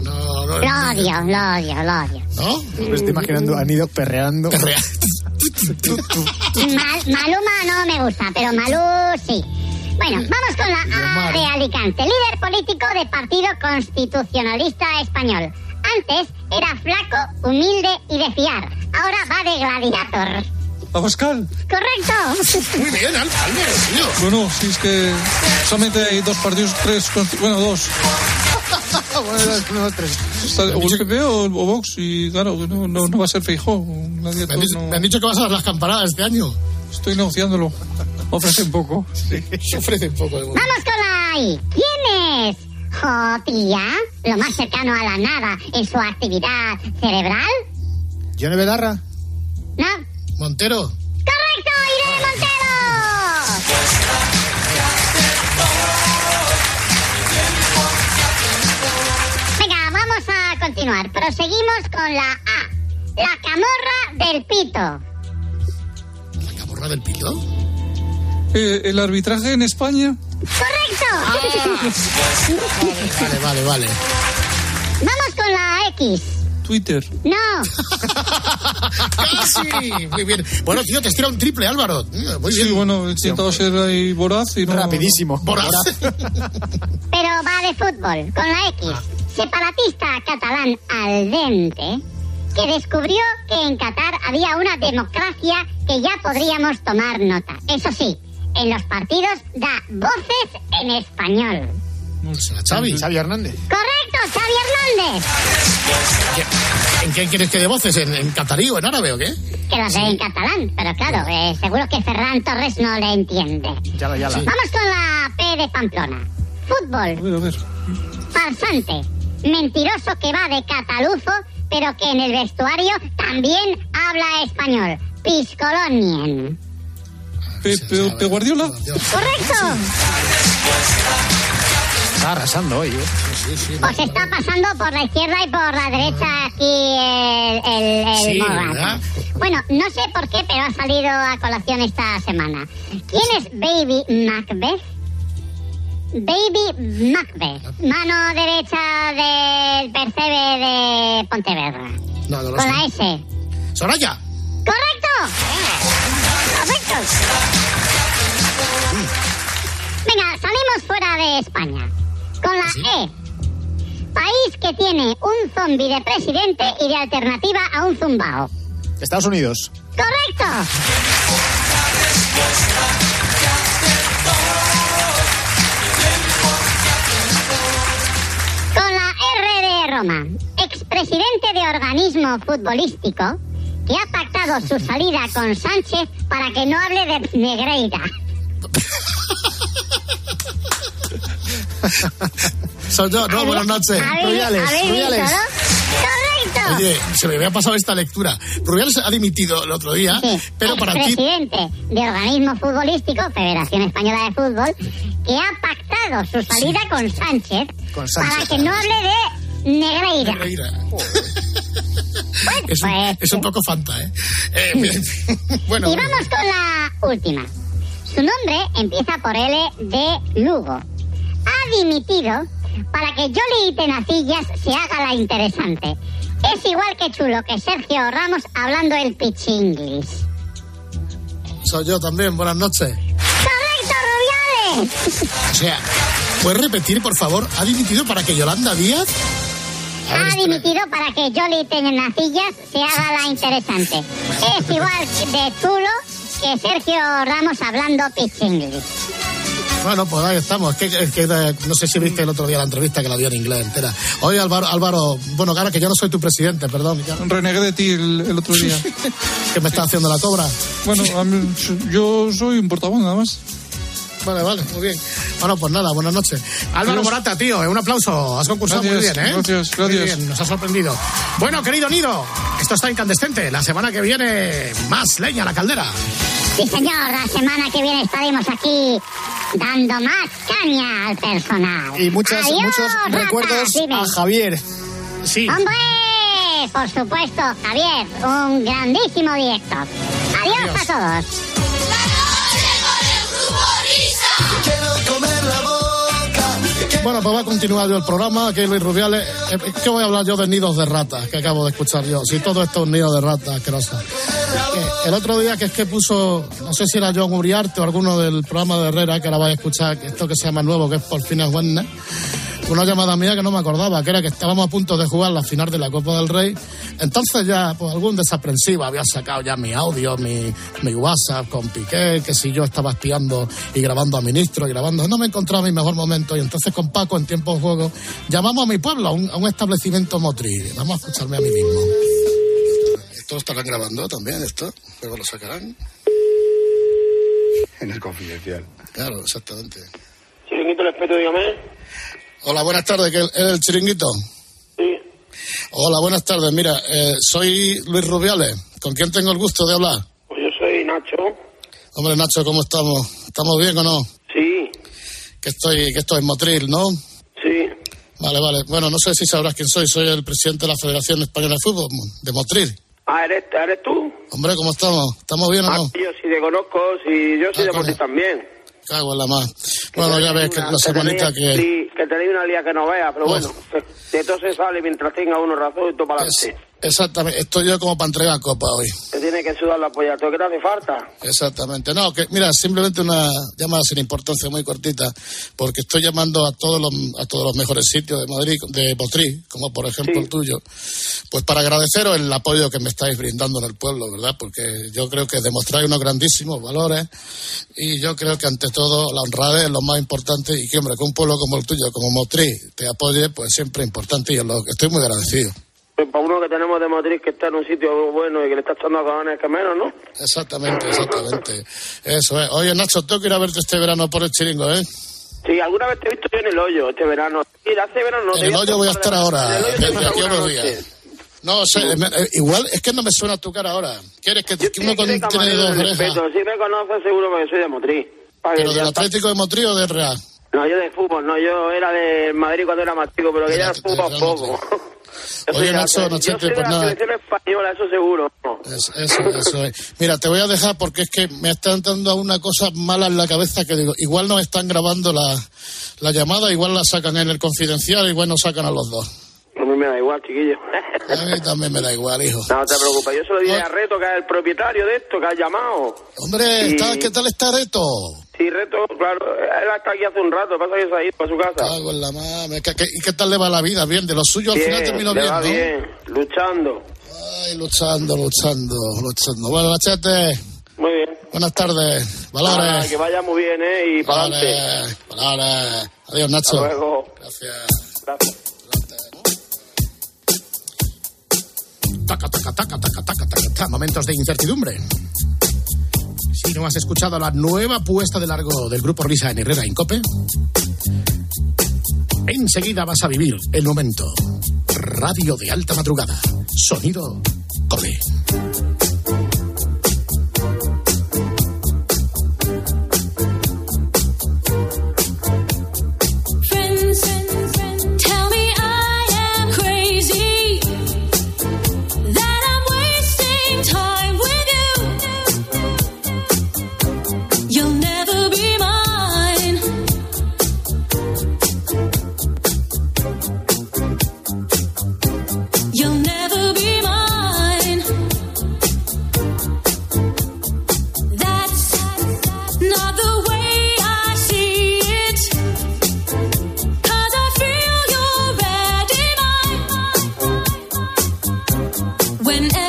No, no. Lo odio, lo odio, lo odio. ¿No? Me estoy imaginando a Nido perreando. Perrea. Mal- Maluma no me gusta, pero Malú sí. Bueno, vamos con la A de Alicante. Líder político de Partido Constitucionalista Español. Antes era flaco, humilde y de fiar. Ahora va de gladiator. Abascal. ¿Correcto? [LAUGHS] Muy bien, tío. Bueno, si es que solamente hay dos partidos, tres, bueno, dos. Bueno, los primeros tres. Está o el PP o, o Vox, y claro, no, no, no va a ser Feijó. Me han, dicho, me han dicho que vas a dar las campanadas este año. Estoy negociándolo. Ofrece un poco. Se ofrece un poco de Vamos con la I. ¿Quién es? Jotía, lo más cercano a la nada en su actividad cerebral. ¿Yone Bedarra? ¿No? Montero. ¡Correcto, vamos a continuar. Proseguimos con la A. La camorra del pito. ¿La camorra del pito? Eh, el arbitraje en España. ¡Correcto! [LAUGHS] Vale, vale, vale. Vamos con la X. Twitter. No, [LAUGHS] ¡Casi! Muy bien. Bueno, tío, te estira un triple, Álvaro. Muy bien. Sí, bueno, he intentado ser ahí voraz y no... Rapidísimo. Voraz. [LAUGHS] pero va de fútbol, con la X. Separatista catalán al dente, que descubrió que en Qatar había una democracia que ya podríamos tomar nota. Eso sí, en los partidos da voces en español. Xavi. Xavi Hernández. Correcto, Xavi Hernández. ¿En qué quieres que de voces? ¿En, en catarí o en árabe o qué? Que lo sé en catalán, pero claro, eh, seguro que Ferran Torres no le entiende. Yala, yala. Vamos con la P de Pamplona. Fútbol. A ver, a ver. Farsante. Mentiroso que va de catalufo, pero que en el vestuario también habla español. Piscolonien. Pepe, Pepe Guardiola. Correcto. Está arrasando hoy, ¿eh? Os está pasando por la izquierda y por la derecha aquí el, el, el Sí. Bueno, no sé por qué, pero ha salido a colación esta semana. ¿Quién es Baby Macbeth? Baby Macbeth, mano derecha del percebe de Pontevedra. No, no lo Con la. S. Soraya. ¡Correcto! ¡Correcto! Venga, salimos fuera de España. Con la E. País que tiene un zombi de presidente y de alternativa a un zumbao. Estados Unidos. ¡Correcto! De Roma, expresidente de organismo futbolístico que ha pactado su salida con Sánchez para que no hable de Negreira. [LAUGHS] Soy yo, no, buenas noches. ¿Habéis, Rubiales, Rubiales. ¡Correcto! Oye, se me había pasado esta lectura. Rubiales ha dimitido el otro día, pero para ti... Presidente de organismo futbolístico, Federación Española de Fútbol, que ha pactado su salida con Sánchez, Con Sánchez. para que no hable de Negreira. Negreira. [LAUGHS] Es un, es un poco fanta, ¿eh? [LAUGHS] Eh, [LAUGHS] bueno, y vamos con la última. Su nombre empieza por L de Lugo. Ha dimitido para que Jolly Tenacillas se haga la interesante. Es igual que chulo que Sergio Ramos hablando el pichinglis. soy yo también, buenas noches. ¡Correcto, Rubiales! O sea, ¿puedes repetir, por favor? ¿Ha dimitido para que Yolanda Díaz? Ha espera. dimitido para que Jolly Tenacillas se haga la interesante. Es igual de chulo que Sergio Ramos hablando pichinglis. Bueno, pues ahí estamos. Es que, es que, eh, no sé si viste el otro día la entrevista que la dio en inglés entera. Oye, Álvaro, Álvaro bueno, cara, que yo no soy tu presidente, perdón. ya- Renegué de ti el, el otro día. [LAUGHS] que me está haciendo la cobra. Bueno, mí- yo soy un portavoz nada más. Vale, vale, muy bien. Bueno, pues nada, buenas noches. Álvaro Adiós. Morata, tío, eh, un aplauso. Has concursado muy Gracias, bien, ¿eh? gracias, Muy gracias. bien, nos ha sorprendido. Bueno, querido Nido, esto está incandescente. La semana que viene, más leña a la caldera. Sí, señor, la semana que viene estaremos aquí dando más caña al personal. Y muchas, Adiós, muchos ratas, recuerdos dime. a Javier. Sí. ¡Hombre! Por supuesto, Javier, un grandísimo director. Adiós, Adiós. a todos. Bueno, pues va a continuar yo el programa. Aquí Luis Rubiales. Eh, ¿Qué voy a hablar yo de nidos de ratas que acabo de escuchar yo? Si todo esto es un nido de ratas asquerosa. Que el otro día que es que puso, no sé si era John Uriarte o alguno del programa de Herrera, que ahora vais a escuchar esto que se llama nuevo, que es por fines Wednesday, una llamada mía que no me acordaba, que era que estábamos a punto de jugar la final de la Copa del Rey. Entonces ya, pues algún desaprensivo había sacado ya mi audio, mi, mi WhatsApp con Piqué, que si yo estaba espiando y grabando a ministros y grabando, no me encontraba mi mejor momento. Y entonces con Paco, en tiempo de juego, llamamos a mi pueblo, a un, a un establecimiento motriz. Vamos a escucharme a mí mismo. ¿Esto lo estarán grabando también, esto? ¿Luego lo sacarán? En el confidencial. Claro, exactamente. Chiringuito respeto, dígame. Hola, buenas tardes, ¿qué- ¿eres el chiringuito? Sí. Hola, buenas tardes. Mira, eh, soy Luis Rubiales. ¿Con quién tengo el gusto de hablar? Pues yo soy Nacho. Hombre, Nacho, ¿cómo estamos? ¿Estamos bien o no? Sí, Que estoy, que estoy en Motril, ¿no? sí. Vale, vale. Bueno, no sé si sabrás quién soy. Soy el presidente de la Federación Española de Fútbol, de Motril. Ah, ¿eres, eres tú? Hombre, ¿cómo estamos? ¿Estamos bien o Ah, no? yo sí te conozco, sí, yo soy Ah, de. Motril también. Cago en la más. Bueno, ya ves que Una- la semanita tenéis- que... Sí, que tenéis una lía que no veas, pero bueno. De todo se sale mientras tenga uno razón y todo para adelante. Exactamente, estoy yo como para entregar copa hoy. Te tiene que sudar la polla. ¿Todo que te hace falta? Exactamente. No, que mira, simplemente una llamada sin importancia muy cortita, porque estoy llamando a todos los, a todos los mejores sitios de Madrid, de Botrí, como por ejemplo el tuyo, pues para agradeceros el apoyo que me estáis brindando en el pueblo, ¿verdad? Porque yo creo que demostráis unos grandísimos valores y yo creo que ante todo la honradez es lo más importante y que, hombre, que un pueblo como el tuyo, como Motrí, te apoye, pues siempre es importante y os lo- estoy muy agradecido. Pues para uno que tenemos de Motriz que está en un sitio bueno y que le está echando a cabanas que menos, ¿no? Exactamente, exactamente. Eso es. Oye, Nacho, tengo que ir a verte este verano por el chiringo, ¿eh? Sí, alguna vez te he visto yo en el hoyo este verano. Mira, hace verano no En te el hoyo voy a estar de- ahora, en el hoyo te de vi aquí a alguna unos noche. días. No sé, me- eh, igual es que no me suena tu cara ahora. ¿Quieres que, que uno con, Sí, tiene camarero, dos orejas? Si me conoces seguro porque soy de Motriz. ¿Pero del. Atlético de Montrío o de Real? No, yo de fútbol, no, yo era de Madrid cuando era más chico, pero que ya fútbol poco. Yo Oye, Nacho, soy de pues nada. española, eso seguro. Es- eso, eso es. Mira, te voy a dejar porque es que me están dando una cosa mala en la cabeza que digo, igual no están grabando la, la llamada, igual la sacan en el confidencial, igual nos sacan a los dos. Igual, chiquillo. A mí también me da igual, hijo. No te preocupes, yo se lo dije a Reto, que es el propietario de esto, que has llamado. Hombre, Y- ¿está- ¿qué tal está Reto? Sí, Reto, claro, él está aquí hace un rato, pasa que se ha ido para su casa. Cago en la mame. ¿Qué- qué- ¿Y qué tal le va la vida? Bien, de lo suyo al final terminó bien, va ¿no? bien, luchando. Ay, luchando, luchando, luchando. Bueno, Nachete, Muy bien. buenas tardes. Valores. que vaya muy bien, ¿eh? Y para adelante. Valores, valores. Adiós, Nacho. Hasta luego. Gracias. Gracias. Taca, taca, taca, taca, taca, taca. Momentos de incertidumbre. Si no has escuchado la nueva puesta de largo del grupo Risa en Herrera Incope, enseguida vas a vivir el momento. Radio de alta madrugada. Sonido Cole. when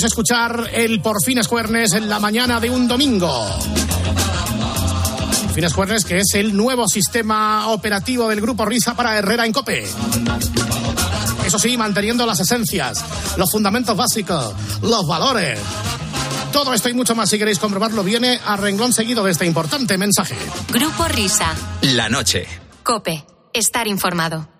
es escuchar el Por fin Escuernes en la mañana de un domingo. Por fin Escuernes, que es el nuevo sistema operativo del Grupo Risa para Herrera en Cope. Eso sí, manteniendo las esencias, los fundamentos básicos, los valores. Todo esto y mucho más, si queréis comprobarlo, viene a renglón seguido de este importante mensaje. Grupo Risa. La noche. Cope. Estar informado.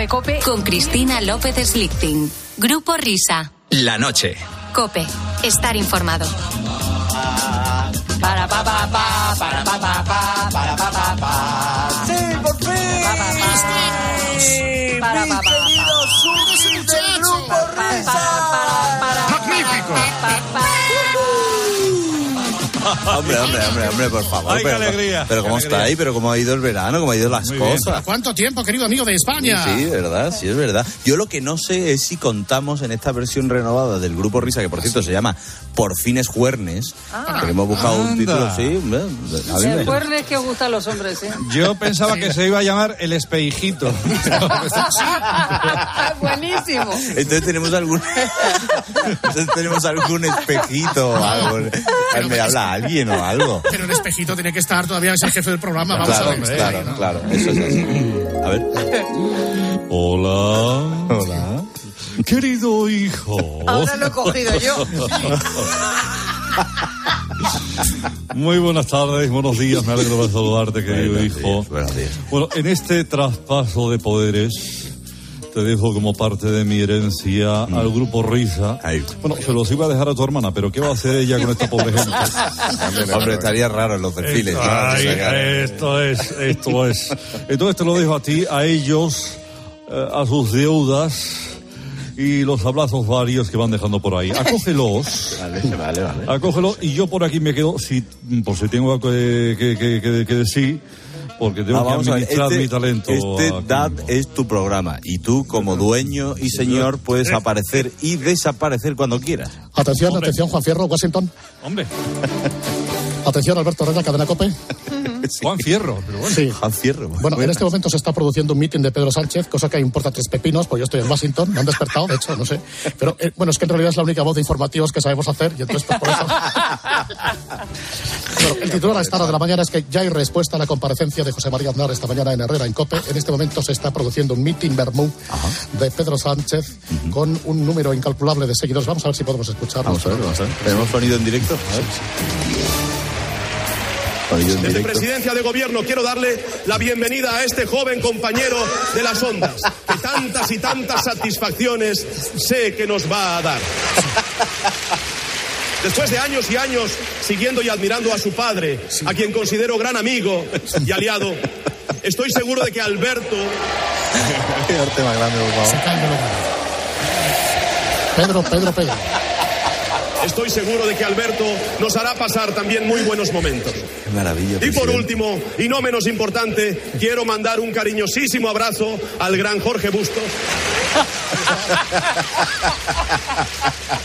COPE con Cristina López Slichting. Grupo Risa. La noche. COPE. Estar informado. Para pa pa pa, para pa pa pa, para pa pa pa. Sí, por fin. Para pa pa pa. ¡Magnífico! [LAUGHS] Hombre, hombre, hombre, hombre, por favor. Ay, qué pero, alegría, Pero qué cómo alegría. está ahí, pero cómo ha ido el verano, cómo ha ido las cosas. ¿Cuánto tiempo, querido amigo de España? Sí, verdad, sí es verdad. Yo lo que no sé es si contamos en esta versión renovada del grupo Risa, que por cierto se llama Por fines Juernes, que hemos buscado un Anda. título, sí, hombre, a mí me- Cuernes que gustan los hombres, ¿eh? Yo pensaba que se iba a llamar el espejito. [LAUGHS] [LAUGHS] Buenísimo. Entonces tenemos algún entonces tenemos algún espejito o algo. ¿Me habla alguien o algo? [LAUGHS] Pero el espejito tiene que estar todavía, es el jefe del programa. Vamos Claro, a ver. claro, claro, eso es así. A ver. Hola. Hola. Querido hijo. Ahora lo he cogido yo. Muy buenas tardes, buenos días, me alegro de saludarte, querido Buenos hijo. días, buenos días. Bueno, en este traspaso de poderes te dejo como parte de mi herencia Mm. al grupo Risa. Bueno, se los iba a dejar a tu hermana, pero ¿qué va a hacer ella con esta pobre gente? [LAUGHS] Hombre, estaría raro en los desfiles. esto es, esto es. Entonces te lo dejo a ti, a ellos, eh, a sus deudas y los abrazos varios que van dejando por ahí. [LAUGHS] Acógelos. Vale, vale, vale. Acógelo y yo por aquí me quedo, si, por si tengo que- que decir, porque tengo Ah, que vamos a ver, administrar este- mi talento. Este. DAT es tu programa y tú como dueño y señor puedes aparecer y desaparecer cuando quieras. Atención, atención, Juan Fierro, Washington. Hombre. Atención, Alberto Herrera, Cadena Cope. Juan Fierro, pero bueno. Sí. Juan Fierro. Bueno, en este momento se está produciendo un mitin de Pedro Sánchez, cosa que importa tres pepinos, pues yo estoy en Washington, me han despertado, de hecho, no sé. Pero eh, bueno, es que en realidad es la única voz de informativos que sabemos hacer, y entonces pues, por eso. [LAUGHS] Bueno, el titular a esta hora de la mañana es que ya hay respuesta a la comparecencia de José María Aznar esta mañana en Herrera, en COPE. En este momento se está produciendo un mitin Bermú de Pedro Sánchez con un número incalculable de seguidores. Vamos a ver si podemos escucharlo. Vamos a ver, vamos a ver. ¿Tenemos sonido en directo? A ver. Desde. Presidencia de Gobierno quiero darle la bienvenida a este joven compañero de las ondas, que tantas y tantas satisfacciones sé que nos va a dar. Después de años y años siguiendo y admirando a su padre, a quien considero gran amigo y aliado, estoy seguro de que Alberto [LAUGHS] Qué arte más grande, por favor. Pedro, Pedro, Pedro. Estoy seguro de que Alberto nos hará pasar también muy buenos momentos. Qué maravilla. Y por último, y no menos importante, quiero mandar un cariñosísimo abrazo al gran Jorge Bustos.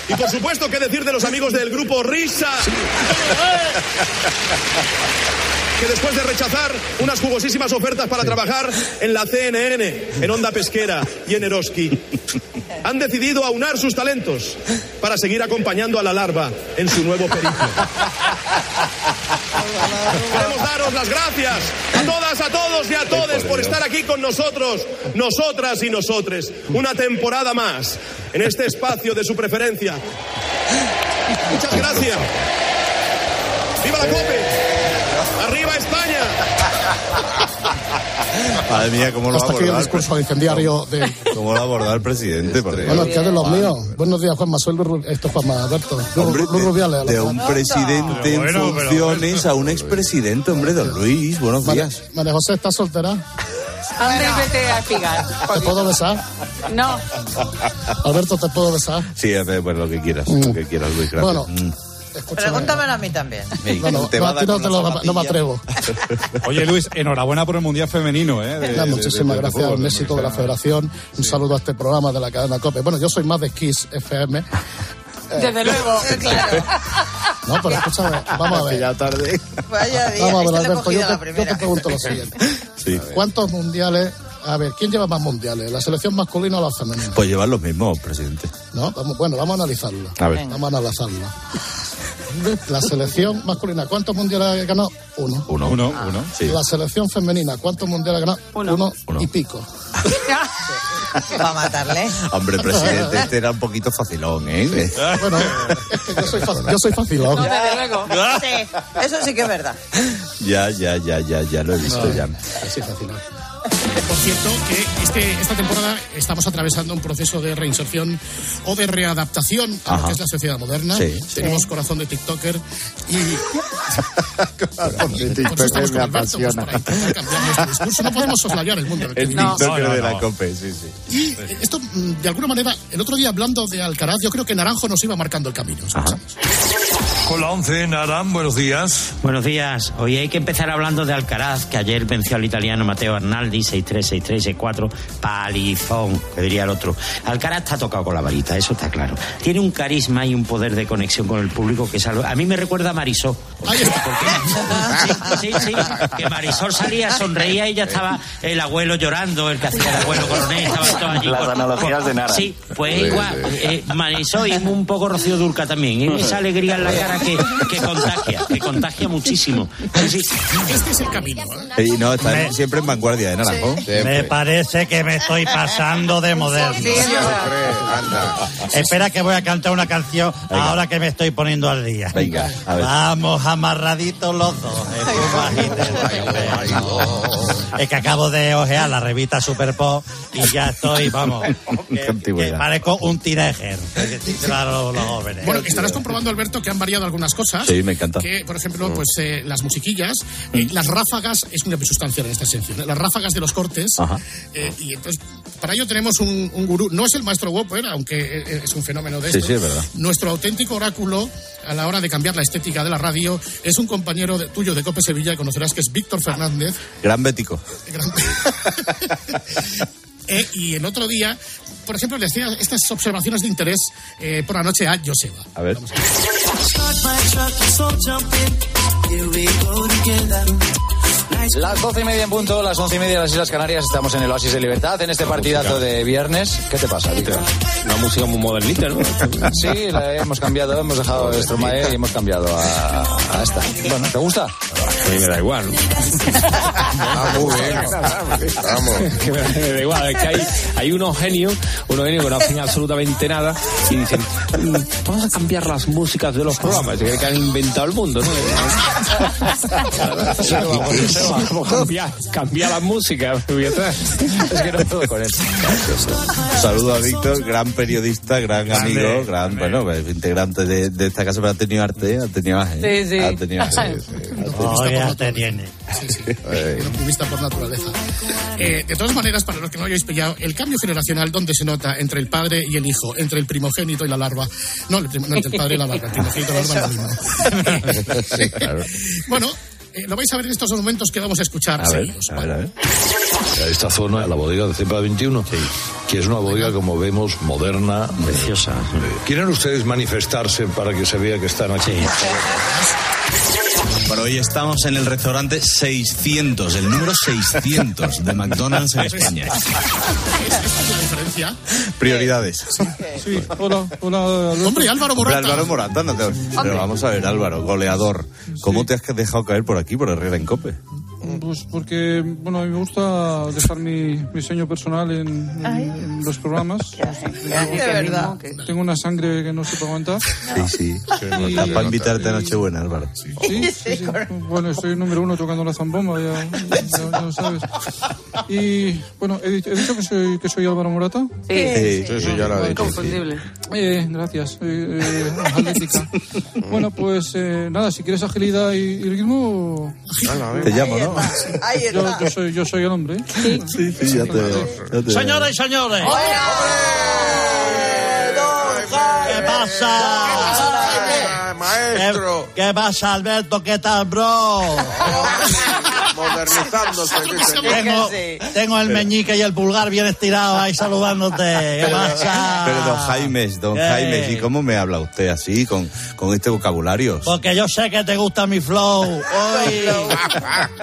Y por supuesto, ¿qué decir de los amigos del grupo Risa? Que después de rechazar unas jugosísimas ofertas para trabajar en la CNN, en Onda Pesquera y en Eroski, han decidido aunar sus talentos para seguir acompañando a la larva en su nuevo periplo. Queremos daros las gracias a todas, a todos y a todos por estar aquí con nosotros, nosotras y nosotres, una temporada más en este espacio de su preferencia. Muchas gracias. ¡Viva la COPE! Madre mía, cómo lo ha Hasta aquí el discurso incendiario de... ¿Cómo lo ha abordado el presidente? Por Dios. Bueno, que es de los míos. Buenos días, Juanma. Soy Luis, esto es Juanma Alberto. Luis, Hombre, Luis Rubiales. de un presidente en Pero bueno, pero- funciones a un expresidente, hombre, don Luis. Buenos días. María José, ¿estás soltera? Anda y vete a espigar. ¿Te puedo besar? No. Alberto, ¿te puedo besar? Sí, hace pues lo que quieras, lo que quieras, Luis. Gracias. Bueno, Mm. Pregúntamelo a mí también. No, no, te no, va a a dar ti no, con te una lo- no me atrevo. Oye, Luis, enhorabuena por el Mundial Femenino, ¿eh? De- Nada, de- muchísimas de- gracias, fútbol, un éxito de la federación. Un saludo a este programa de la cadena COPE. Bueno, yo soy más de Kiss FM. [LAUGHS] Desde luego, [LAUGHS] claro. No, pero escúchame, vamos a [LAUGHS] ver. Ya tarde. Vaya día. Vamos a ver, Alberto, yo te, yo pregunto lo siguiente. Sí. ¿Cuántos mundiales A ver, ¿quién lleva más mundiales? ¿La selección masculina o la femenina? Pues llevan los mismos, presidente. ¿No? Vamos, bueno, vamos a analizarlo. A ver. Vamos a analizarlo. La selección masculina, ¿cuántos mundiales ha ganado? Uno. Uno. Uno, uno, sí. La selección femenina, ¿cuántos mundiales ha ganado? Uno. y pico. [LAUGHS] Va a matarle. Hombre, presidente, este era un poquito facilón, ¿eh? Bueno, es que yo soy, fa- yo soy facilón. Desde luego. [LAUGHS] Sí, eso sí que es verdad. Ya, ya, ya, ya, ya lo he visto ya. Sí, facilón. Cierto, que este, esta temporada estamos atravesando un proceso de reinserción o de readaptación a lo Ajá. que es la sociedad moderna. Sí. Tenemos corazón de TikToker y [LAUGHS] de por eso estamos con Alberto, pues, para cambiar nuestro discurso. No podemos soslayar el mundo en el que El vivimos. TikToker de la COPE, sí, sí. Y eh, esto, mm, de alguna manera, el otro día hablando de Alcaraz, yo creo que Naranjo nos iba marcando el camino. Con la 11, Naran, buenos días. Buenos días. Hoy hay que empezar hablando de Alcaraz, que ayer venció al italiano Mateo Arnaldi 6-3, 6-3, 6-4. Palizón, que diría el otro. Alcaraz está tocado con la varita, eso está claro. Tiene un carisma y un poder de conexión con el público que es algo... A mí me recuerda a Marisol. Sí, sí, que Marisol salía, sonreía y ya estaba el abuelo llorando, el que hacía el abuelo coronel, estaban todos allí. Las con- analogías con- de Nara. Sí, pues Sí, igual, sí. eh, Marisol y un poco Rocío Durca también. ¿eh? Esa alegría en la cara que, que contagia, que contagia muchísimo. Sí, sí. Este es el camino. ¿eh? Y no, está siempre en vanguardia de Naranjo. Me parece que me estoy pasando de moderno. Espera que voy a cantar una canción ahora que me estoy poniendo al día. Venga, a ver. Vamos amarraditos los dos. Es que acabo de ojear la revista Super Pop y ya estoy, vamos, [LAUGHS] que, que parezco un teenager. Claro, los jóvenes. Bueno, estarás comprobando, Alberto, que han variado algunas cosas. Sí, me encanta. Que, por ejemplo, pues eh, las musiquillas, eh, las ráfagas, es un cambio sustancial en esta sección, ¿eh? las ráfagas de los cortes. Ajá. eh, y entonces, para ello tenemos un, un gurú, no es el maestro Whopper, aunque eh, es un fenómeno de Sí, esto. sí, es verdad. Nuestro auténtico oráculo a la hora de cambiar la estética de la radio es un compañero de- tuyo de Cope Sevilla, y conocerás que es Víctor Fernández. Gran bético. [LAUGHS] [LAUGHS] Eh, y el otro día, por ejemplo, le hacía estas observaciones de interés eh, por la noche a Joseba. A ver. Las doce y media en punto, las once y media en las Islas Canarias, estamos en el Oasis de Libertad, en este partidazo de viernes. ¿Qué te pasa, Víctor? Una música muy modernita, ¿no? [LAUGHS] Sí, la hemos cambiado, hemos dejado Stromae y hemos cambiado a, a esta. Bueno, ¿te gusta? A mí me da igual. ¿no? Ah, muy bien. [LAUGHS] Que me, me da igual, es que hay, hay unos genios, unos genios que no hacen absolutamente nada y dicen, "Mm, vamos a cambiar las músicas de los programas. Se cree que han inventado el mundo, ¿no? Vamos a cambiar, cambiar la música. voy atrás. Es que no puedo con eso. Saludo a Víctor, gran periodista, gran Grande, amigo, gran, bueno, pues, integrante de, de esta casa, pero ha tenido arte, ha tenido arte. Sí, sí. Ha tenido. Oh, ya te tiene. Eh, [LAUGHS] un optimista por naturaleza. Eh, de todas maneras, para los que no hayáis pillado, el cambio generacional, ¿dónde se nota entre el padre y el hijo? Entre el primogénito y la larva. No, el prim- no, entre el padre y la larva. El [LAUGHS] primogénito y la larva es lo mismo. sí, [LAUGHS] claro. Bueno, eh, lo vais a ver en estos momentos que vamos a escuchar. A ver, a ver, a ver. Esta zona, la bodega de Cepa 21, que es una bodega, como vemos, moderna. Preciosa. ¿Quieren ustedes manifestarse para que se vea que están aquí? Bueno, hoy estamos en el restaurante 600, el número 600 de McDonald's en España. la diferencia. Prioridades. Sí, hola, hola. Hombre, Álvaro Morata. Álvaro Morata, no te... Pero vamos a ver, Álvaro, goleador. ¿Cómo te has dejado caer por aquí, por Herrera en Cope? Pues porque, bueno, a mí me gusta dejar mi, mi sello personal en, en- en los programas. [LAUGHS] De verdad. Tengo una sangre que no se puede aguantar. Sí, sí. [LAUGHS] Está para invitarte a Nochebuena, Álvaro. Sí, sí, sí. Bueno, estoy número uno tocando la zambomba, ya, ya- ya lo sabes. Y, bueno, he, dicho- he dicho que soy, que soy Álvaro Morata. Sí, sí, sí, ya lo he dicho. Inconfundible. Eh, gracias. Eh, eh. [LAUGHS] Bueno, pues eh, nada, si quieres agilidad y, y ritmo. Te llamo, ¿no? Ahí Yo, está. yo soy, yo soy el hombre. Sí, sí, ya te veo. ya te Señoras y señores. ¿Qué pasa? Maestro. ¿Qué, qué pasa, Alberto? ¿Qué tal, bro? [LAUGHS] Modernizándose. Tengo, tengo el meñique y el pulgar bien estirados ahí saludándote. ¿Qué pasa? Pero don Jaime, don ¿Qué? Jaime, ¿y cómo me habla usted así, con, con este vocabulario? Porque yo sé que te gusta mi flow. Hoy,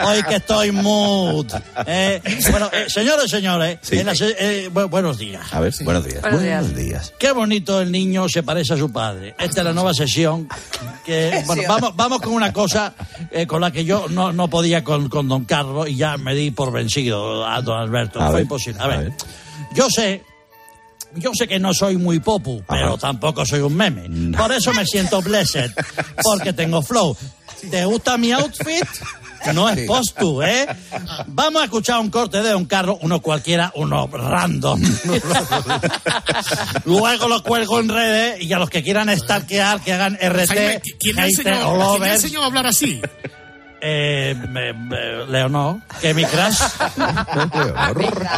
[LAUGHS] hoy que estoy mood. Eh, bueno, eh, señores, señores, Sí. en la se- eh, bu- buenos días. A ver, buenos días. Buenos días. Buenos días. Qué bonito el niño se parece a su padre. Esta es la nueva sesión. Que, [LAUGHS] bueno, vamos, vamos con una cosa eh, con la que yo no, no podía con, con don Carlos y ya me di por vencido a don Alberto. A Fue ver, imposible. A a ver, ver. yo sé. Yo sé que no soy muy popu, pero tampoco soy un meme. Por eso me siento blessed, porque tengo flow. ¿Te gusta mi outfit? [LAUGHS] No es postu, ¿eh? Vamos a escuchar un corte de Don Carlos, uno cualquiera, uno random. [LAUGHS] Luego lo cuelgo en redes y a los que quieran stalkear, que hagan RT, Jaime, ¿quién hater, all quién le enseñado a hablar así? Eh, me- me- Leonor, que mi crush.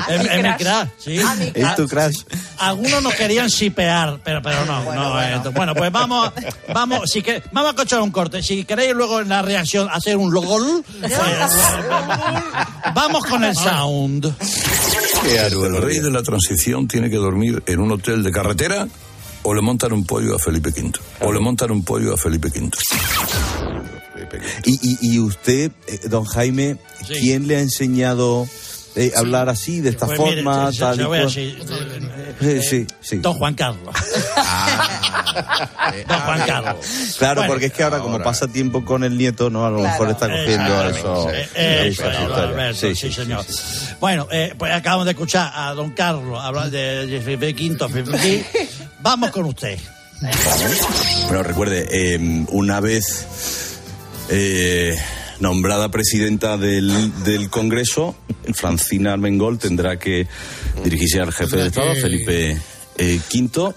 es, es mi crush, sí. ¿Es tu crush? Algunos nos querían sipear, pero, pero no. Bueno, no, bueno. bueno, pues vamos, vamos, si que, vamos a escuchar un corte. Si queréis luego en la reacción hacer un logol, pues, vamos con el sound. El rey de la transición tiene que dormir en un hotel de carretera o le montan un pollo a Felipe V. O le montan un pollo a Felipe V. Y, y, y usted, eh, don Jaime, ¿quién le ha enseñado eh, a hablar así, de esta Pues mire, forma, se- tal se y ve cual? así. Eh, sí, sí. Don Juan Carlos. [LAUGHS] Don Juan Carlos. Claro, Bueno. porque es que ahora, como pasa tiempo con el nieto, ¿no? A lo mejor está cogiendo eso. Eh, eh, eso. Alberto, Sí, sí, sí, señor. Bueno, eh, pues acabamos de escuchar a don Carlos hablar de, de. Felipe V. Vamos con usted. Bueno, recuerde, eh, una vez eh, nombrada presidenta del, del Congreso, Francina Armengol tendrá que dirigirse al jefe de Tendrá Estado, Felipe eh, V.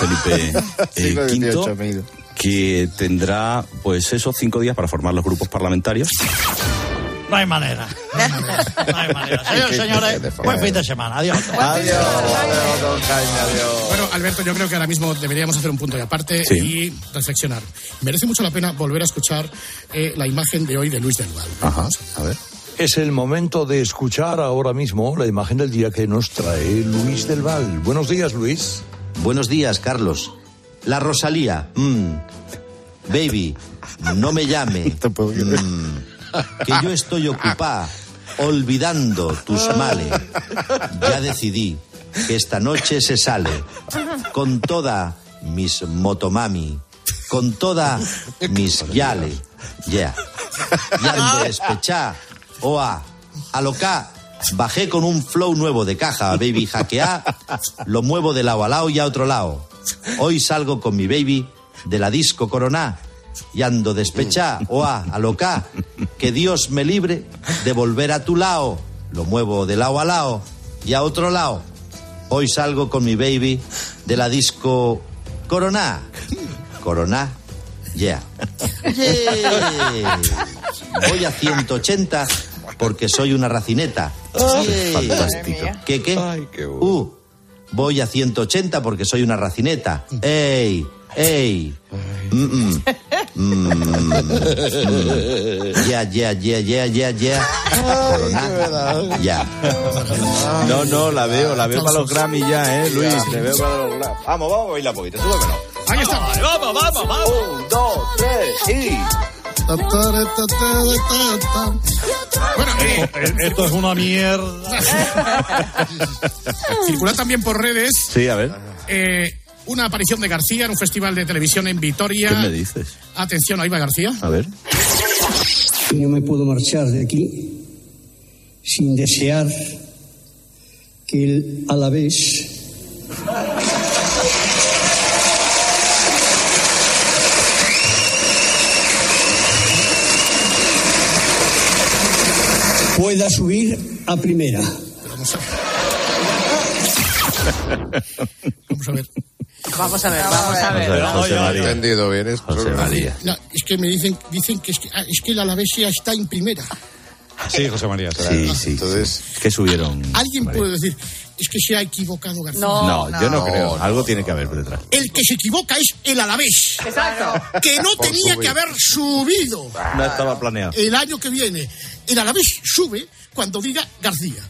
Felipe eh, [LAUGHS] V, que tendrá, pues, esos cinco días para formar los grupos parlamentarios. No hay manera. No hay manera. No hay manera. Señores, señores, buen fin de semana. Adiós. Adiós, adiós, don Jaime, adiós. Bueno, Alberto, yo creo que ahora mismo deberíamos hacer un punto y aparte Sí. y reflexionar. Merece mucho la pena volver a escuchar eh, la imagen de hoy de Luis del Val. Ajá, a ver. Es el momento de escuchar ahora mismo la imagen del día que nos trae Luis del Val. Buenos días, Luis. Buenos días, Carlos. La Rosalía. mm. Baby, no me llame. [LAUGHS] Mm. Que yo estoy ocupada, olvidando tus males. Ya decidí que esta noche se sale con toda mis motomami, con toda mis yale. Ya. Y ando despechá, oa, aloca. Bajé con un flow nuevo de caja, baby hackeá, lo muevo de lado a lado y a otro lado. Hoy salgo con mi baby de la disco Coroná y ando despechá, oa, aloca. Que Dios me libre de volver a tu lado. Lo muevo de lado a lado y a otro lado. Hoy salgo con mi baby de la disco Coroná. Coroná, yeah. Yeah. Voy a 180 porque soy una racineta. Yeah. Fantástico. ¿Qué qué? Uh, voy a 180 porque soy una racineta. ¡Ey! ¡Ey! Mm, mm. Mm. Ya, ya, ya, ya, ya, ya. Corona. Ya. No, no, la veo, la veo para los Grammy ya, ¿eh, Luis? Le veo para los Grammy. Vamos, vamos a bailar un poquito, súbemelo. Ahí está. Vamos, vamos, vamos. Un, dos, tres y... Bueno, eh, Esto es una mierda. [LAUGHS] circula también por redes Sí, a ver. eh, una aparición de García en un festival de televisión en Vitoria. ¿Qué me dices? Atención, ahí va García. A ver. No me puedo marchar de aquí sin desear que el Alavés pueda subir a primera. Vamos a ver. Vamos a ver, vamos a ver. José María. Entendido bien esto. José María. No, es que me dicen, dicen que, es que, ah, es que el Alavés ya está en primera. Sí, José María. será. Sí, sí. Entonces, ¿qué subieron? Alguien puede decir, es que se ha equivocado García. No, yo no, creo. Algo tiene que haber por detrás. El que se equivoca es el Alavés. Exacto. Que no Por tenía subir. que haber subido. No estaba planeado. El año que viene, el Alavés sube cuando diga García.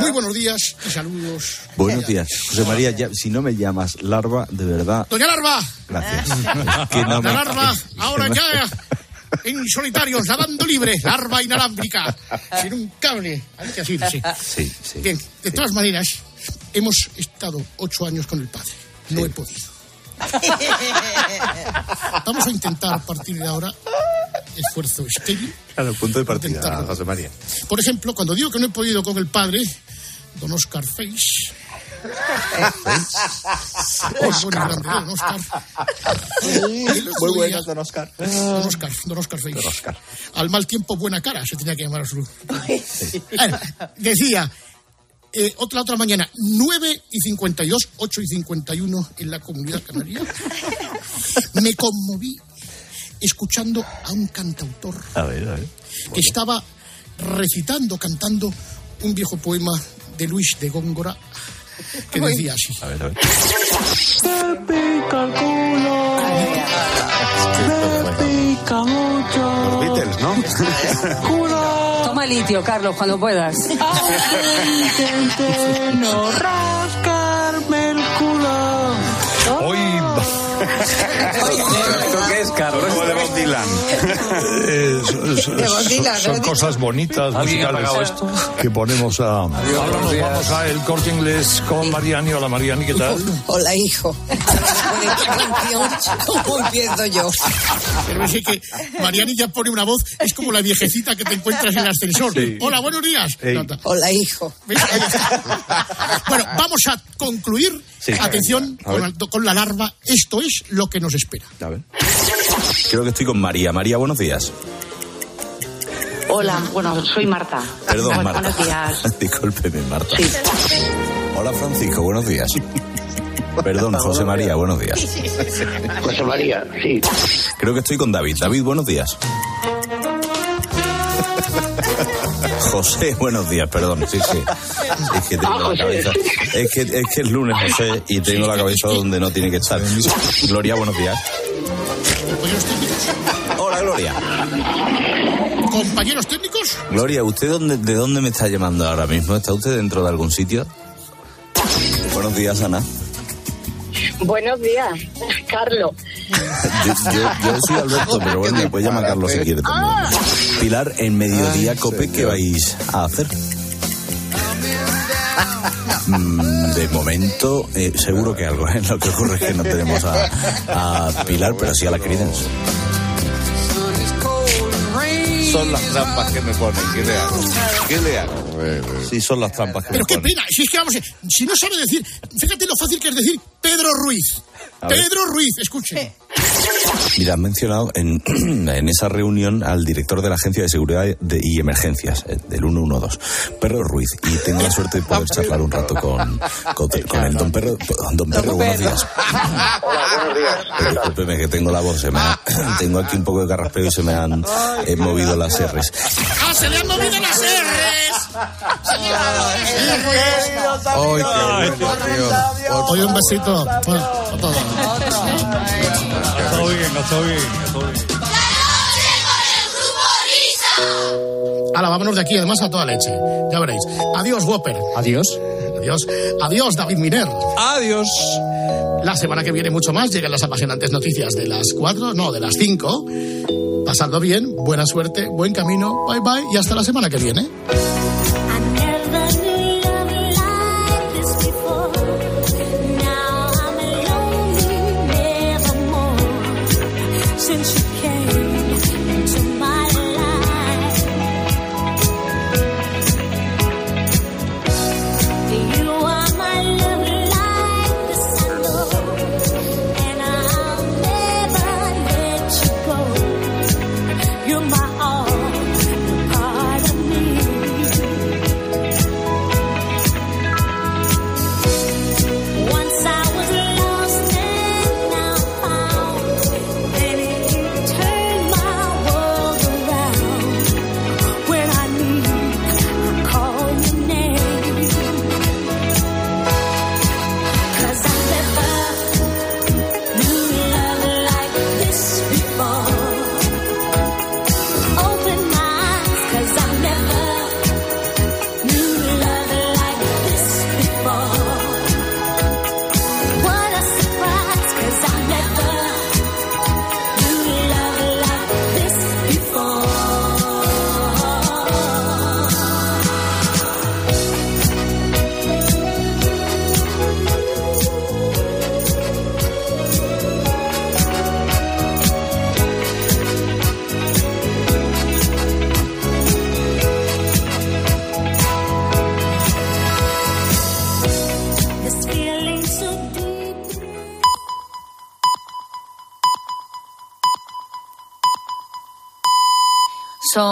Muy buenos días y saludos. Buenos días. José María, ya- si no me llamas larva, de verdad, Doña Larva, gracias. Es que no la larva, [LAUGHS] ahora ya en solitarios, nadando libre, larva inalámbrica, sin un cable. Hay que así, sí. Sí, sí. Bien, de todas maneras, hemos estado ocho años con el padre. No he podido. Vamos a intentar a partir de ahora esfuerzo estéril. Claro, punto de partida, Intentarlo. José María. Por ejemplo, cuando digo que no he podido con el padre, don Oscar Face. Y grande, don Oscar. Muy bueno, día- don Oscar. Don Oscar, don Oscar Face. Al mal tiempo, buena cara, se tenía que llamar a su. Bueno, decía, eh, otra, otra mañana, 9 y 52, 8 y 51 en la comunidad canaria. Me conmoví escuchando a un cantautor A ver, a ver. que estaba recitando, cantando un viejo poema de Luis de Góngora que decía así. A ver, a ver. pica el culo. Me pica mucho. Los Beatles, ¿no? [LAUGHS] Toma litio, Carlos, cuando puedas. Intente no rascarme el culo. Hoy. [LAUGHS] ¿Esto qué es, Carlos? Dylan. [LAUGHS] Eh, son- cosas bonitas ¿Alguien ha musicales esto? que ponemos a. Ahora nos vamos a el corte inglés con Mariani. Hola Mariani, ¿qué tal? [LAUGHS] Hola, hijo. ¿cómo empiezo yo? Pero es que Mariani ya pone una voz, es como la viejecita que te encuentras en el ascensor. Sí. Hola, buenos días. Hola, hijo. Bueno, vamos a concluir. Sí. Atención con, la- con la larva. Esto es lo que nos espera. A ver. Creo que estoy con María. María, buenos días. Hola, bueno, soy Marta. Perdón, Marta. Buenos días. [LAUGHS] Discúlpeme, Marta. Hola, Francisco, buenos días. Perdón, José María, buenos días. José María, sí. Creo que estoy con David. David, buenos días. José, buenos días, perdón, sí, sí. Es que tengo la cabeza. Es que, es que es lunes, José, y tengo la cabeza donde no tiene que estar. Gloria, buenos días. Gloria. Compañeros técnicos, Gloria, ¿usted dónde, de dónde me está llamando ahora mismo? ¿Está usted dentro de algún sitio? Buenos días, Ana. Buenos días, Carlos. Yo, yo- yo soy Alberto, pero bueno, me puede llamar Carlos si quiere también. Pilar, en mediodía cope, ¿qué vais a hacer? Mm, De momento, eh, seguro que algo. ¿eh? Lo que ocurre es que no tenemos a, a Pilar, pero sí a la Credence. Son las trampas que me ponen. ¿Qué le hago? ¿Qué le hago? Sí, son las trampas que pero me qué ponen. pena. Si es que vamos, a- si no sabe decir, fíjate lo fácil que es decir Pedro Ruiz. Pedro Ruiz, escuche. Mira, han mencionado en, [CLEARS THROAT] en esa reunión al director de la Agencia de Seguridad de- y Emergencias, eh, del 112, Perro Ruiz, y tengo la suerte de poder charlar un rato con, con, con el don Perro. Don Perro, buenos días. Discúlpeme que tengo la voz, se me ha- [CLEARS THROAT] tengo aquí un poco de carraspeo y se me han eh, movido las R's. ¡Ah, se le han movido las R's! ¡Ay, qué bueno, tío! Oye, un besito. Bueno, Todo bien, todo bien. Ahora, vámonos de aquí, además a toda leche. Ya veréis. Adiós, Whopper. Adiós. Adiós. Adiós, David Miner. Adiós. La semana que viene mucho más llegan las apasionantes noticias de las 4, no, de las 5. Pasando bien, buena suerte, buen camino, bye bye y hasta la semana que viene.